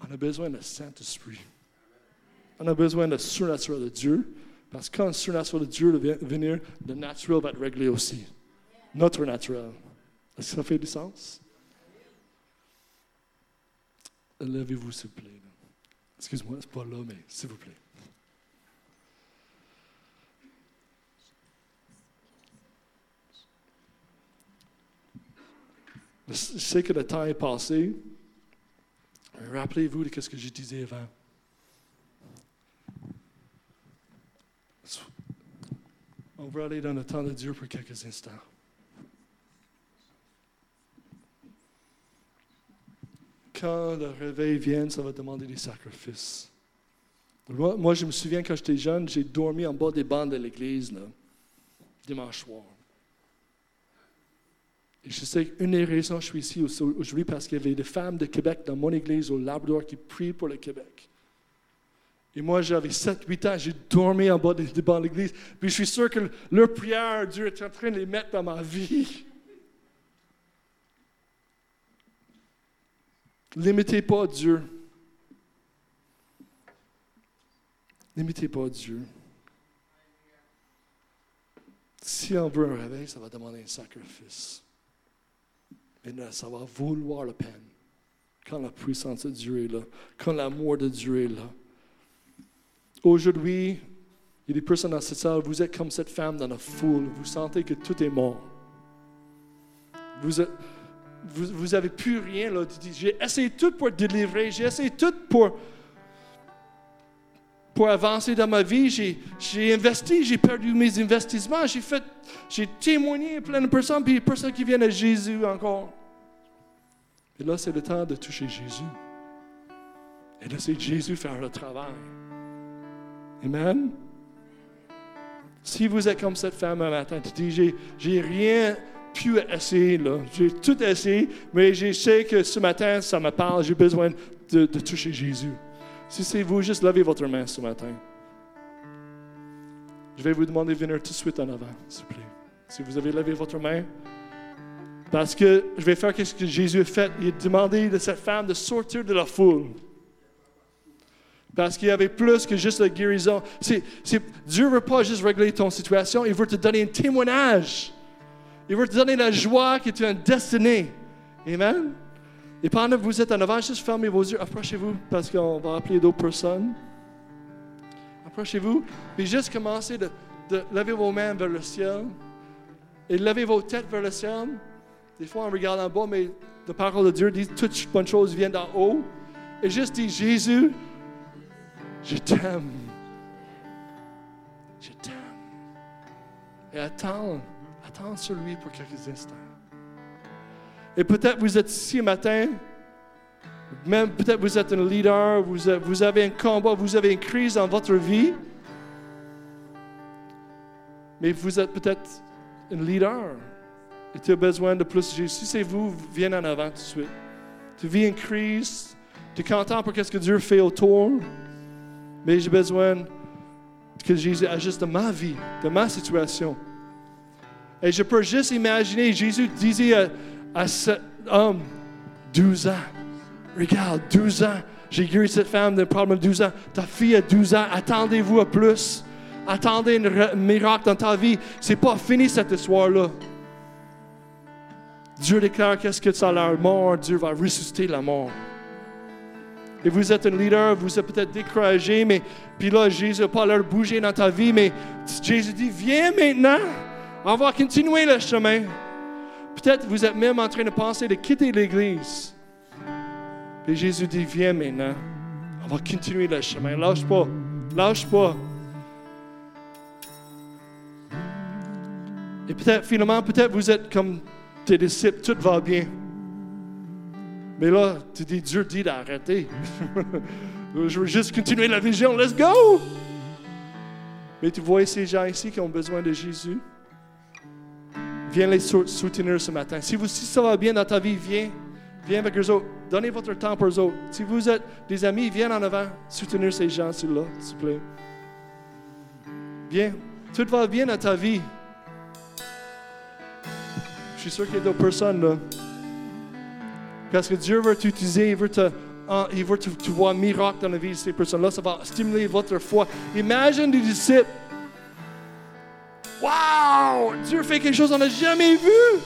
On a besoin de Saint-Esprit. On a besoin de surnaturel de Dieu. Parce que quand le surnaturel de Dieu va venir, le naturel va être réglé aussi. Notre naturel. Est-ce que ça fait du sens? Levez-vous, s'il vous plaît. Excuse-moi, c'est pas là, mais s'il vous plaît. Je sais que le temps est passé. Rappelez-vous de ce que je disais avant. On va aller dans le temps de Dieu pour quelques instants. Quand le réveil vient, ça va demander des sacrifices. Moi, je me souviens quand j'étais jeune, j'ai dormi en bas des bancs de l'église, dimanche soir. Et je sais qu'une des raisons que je suis ici aujourd'hui, parce qu'il y avait des femmes de Québec dans mon église au Labrador qui prient pour le Québec. Et moi, j'avais 7-8 ans, j'ai dormi en bas des bancs de l'église. Puis je suis sûr que leur prière, Dieu est en train de les mettre dans ma vie. N'imitez pas Dieu. N'imitez pas Dieu. Si on veut un réveil, ça va demander un sacrifice. Mais là, ça va vouloir la peine. Quand la puissance de Dieu est là, quand l'amour de Dieu est là. Aujourd'hui, il y a des personnes dans cette salle, vous êtes comme cette femme dans la foule, vous sentez que tout est mort. Vous êtes, n'avez plus rien. J'ai essayé tout pour délivrer, j'ai essayé tout pour, pour avancer dans ma vie. J'ai investi, j'ai perdu mes investissements, j'ai fait, j'ai témoigné à plein de personnes, puis personnes qui viennent à Jésus encore. Et là, c'est le temps de toucher Jésus. Et laisser Jésus faire le travail. Amen. Si vous êtes comme cette femme un matin, tu dis, j'ai rien pu essayer, là. J'ai tout essayé, mais je sais que ce matin, ça me parle, j'ai besoin de, de, toucher Jésus. Si c'est vous, juste levez votre main ce matin. Je vais vous demander de venir tout de suite en avant, s'il vous plaît. Si vous avez levé votre main, parce que je vais faire ce que Jésus a fait. Il a demandé de cette femme de sortir de la foule. Parce qu'il y avait plus que juste la guérison. Dieu ne veut pas juste régler ton situation, il veut te donner un témoignage. Il veut te donner la joie que tu as destinée. Amen? Et pendant que vous êtes en avant, juste fermez vos yeux, approchez-vous parce qu'on va appeler d'autres personnes. Approchez-vous, et juste commencez de, de lever vos mains vers le ciel et lever vos têtes vers le ciel. Des fois, on regarde en bas, mais la parole de Dieu dit toutes bonnes choses viennent d'en haut. Et juste dit Jésus, je t'aime. Je t'aime. Et attends, attends sur lui pour quelques instants. Et peut-être vous êtes ici ce matin, même peut-être vous êtes un leader, vous, avez un combat, vous avez une crise dans votre vie. Mais vous êtes peut-être un leader et tu as besoin de plus de Jésus. C'est vous, viens en avant tout de suite. Tu vis une crise, tu es content pour ce que Dieu fait autour, mais j'ai besoin que Jésus agisse dans ma vie, dans ma situation. Et je peux juste imaginer, Jésus disait à, à cet homme, 12 ans, regarde, 12 ans, j'ai guéri cette femme d'un problème de 12 ans, ta fille a 12 ans, attendez-vous à plus. Attendez un miracle dans ta vie. C'est pas fini cette histoire-là. Dieu déclare qu'est-ce que ça a l'air mort, Dieu va ressusciter la mort. Et vous êtes un leader, vous êtes peut-être découragé, mais puis là, Jésus n'a pas l'air bouger dans ta vie, mais Jésus dit, viens maintenant, on va continuer le chemin. Peut-être vous êtes même en train de penser de quitter l'Église. Et Jésus dit, viens maintenant, on va continuer le chemin. Lâche pas, lâche pas. Et peut-être, finalement, peut-être vous êtes comme tes disciples, tout va bien. Mais là, tu dis, Dieu dit d'arrêter. Je veux juste continuer la vision, let's go! Mais tu vois ces gens ici qui ont besoin de Jésus. Viens les soutenir ce matin. Si, vous, si ça va bien dans ta vie, viens. Viens avec eux autres. Donnez votre temps pour eux autres. Si vous êtes des amis, viens en avant. Soutenir ces gens, là, s'il vous plaît. Viens. Tout va bien dans ta vie. Je suis sûr qu'il y a d'autres personnes là. Parce que Dieu veut t'utiliser, il veut te, il veut un miracle dans la vie de ces personnes-là. Ça va stimuler votre foi. Imagine des disciples. Wow! Dieu fait quelque chose qu'on n'a jamais vu.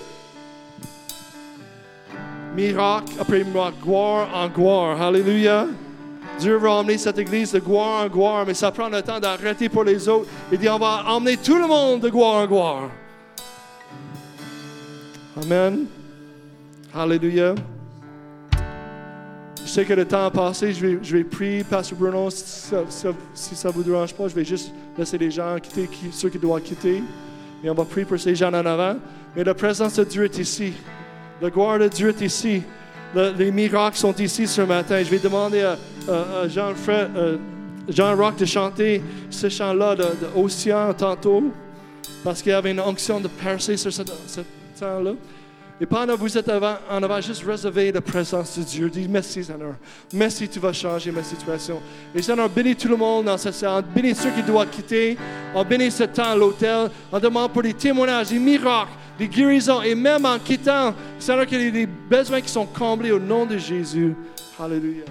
Miracle après miracle, gloire en gloire. Alléluia. Dieu veut emmener cette église de gloire en gloire, mais ça prend le temps d'arrêter pour les autres. Il dit on va emmener tout le monde de gloire en gloire. Amen. Alléluia. Je sais que le temps a passé. Je vais, je vais prier, Pasteur Bruno, si ça ne vous dérange pas. Je vais juste laisser les gens quitter, ceux qui doivent quitter. Et on va prier pour ces gens en avant. Mais la présence de Dieu est ici. La gloire de Dieu est ici. les miracles sont ici ce matin. Je vais demander à, Jean, euh, Jean Rock de chanter ce chant-là de, de tantôt. Parce qu'il y avait une onction de percer sur ce, ce temps-là. Et pendant que vous êtes avant, en avant, juste réserver la présence de Dieu. Dis merci, Seigneur. Merci, tu vas changer ma situation. Et Seigneur, bénis tout le monde dans cette salle. Bénis ceux qui doivent quitter. On bénit ce temps à l'hôtel. On demande pour des témoignages, des miracles, des guérisons. Et même en quittant, Seigneur, qu'il y ait des besoins qui sont comblés au nom de Jésus. Alléluia.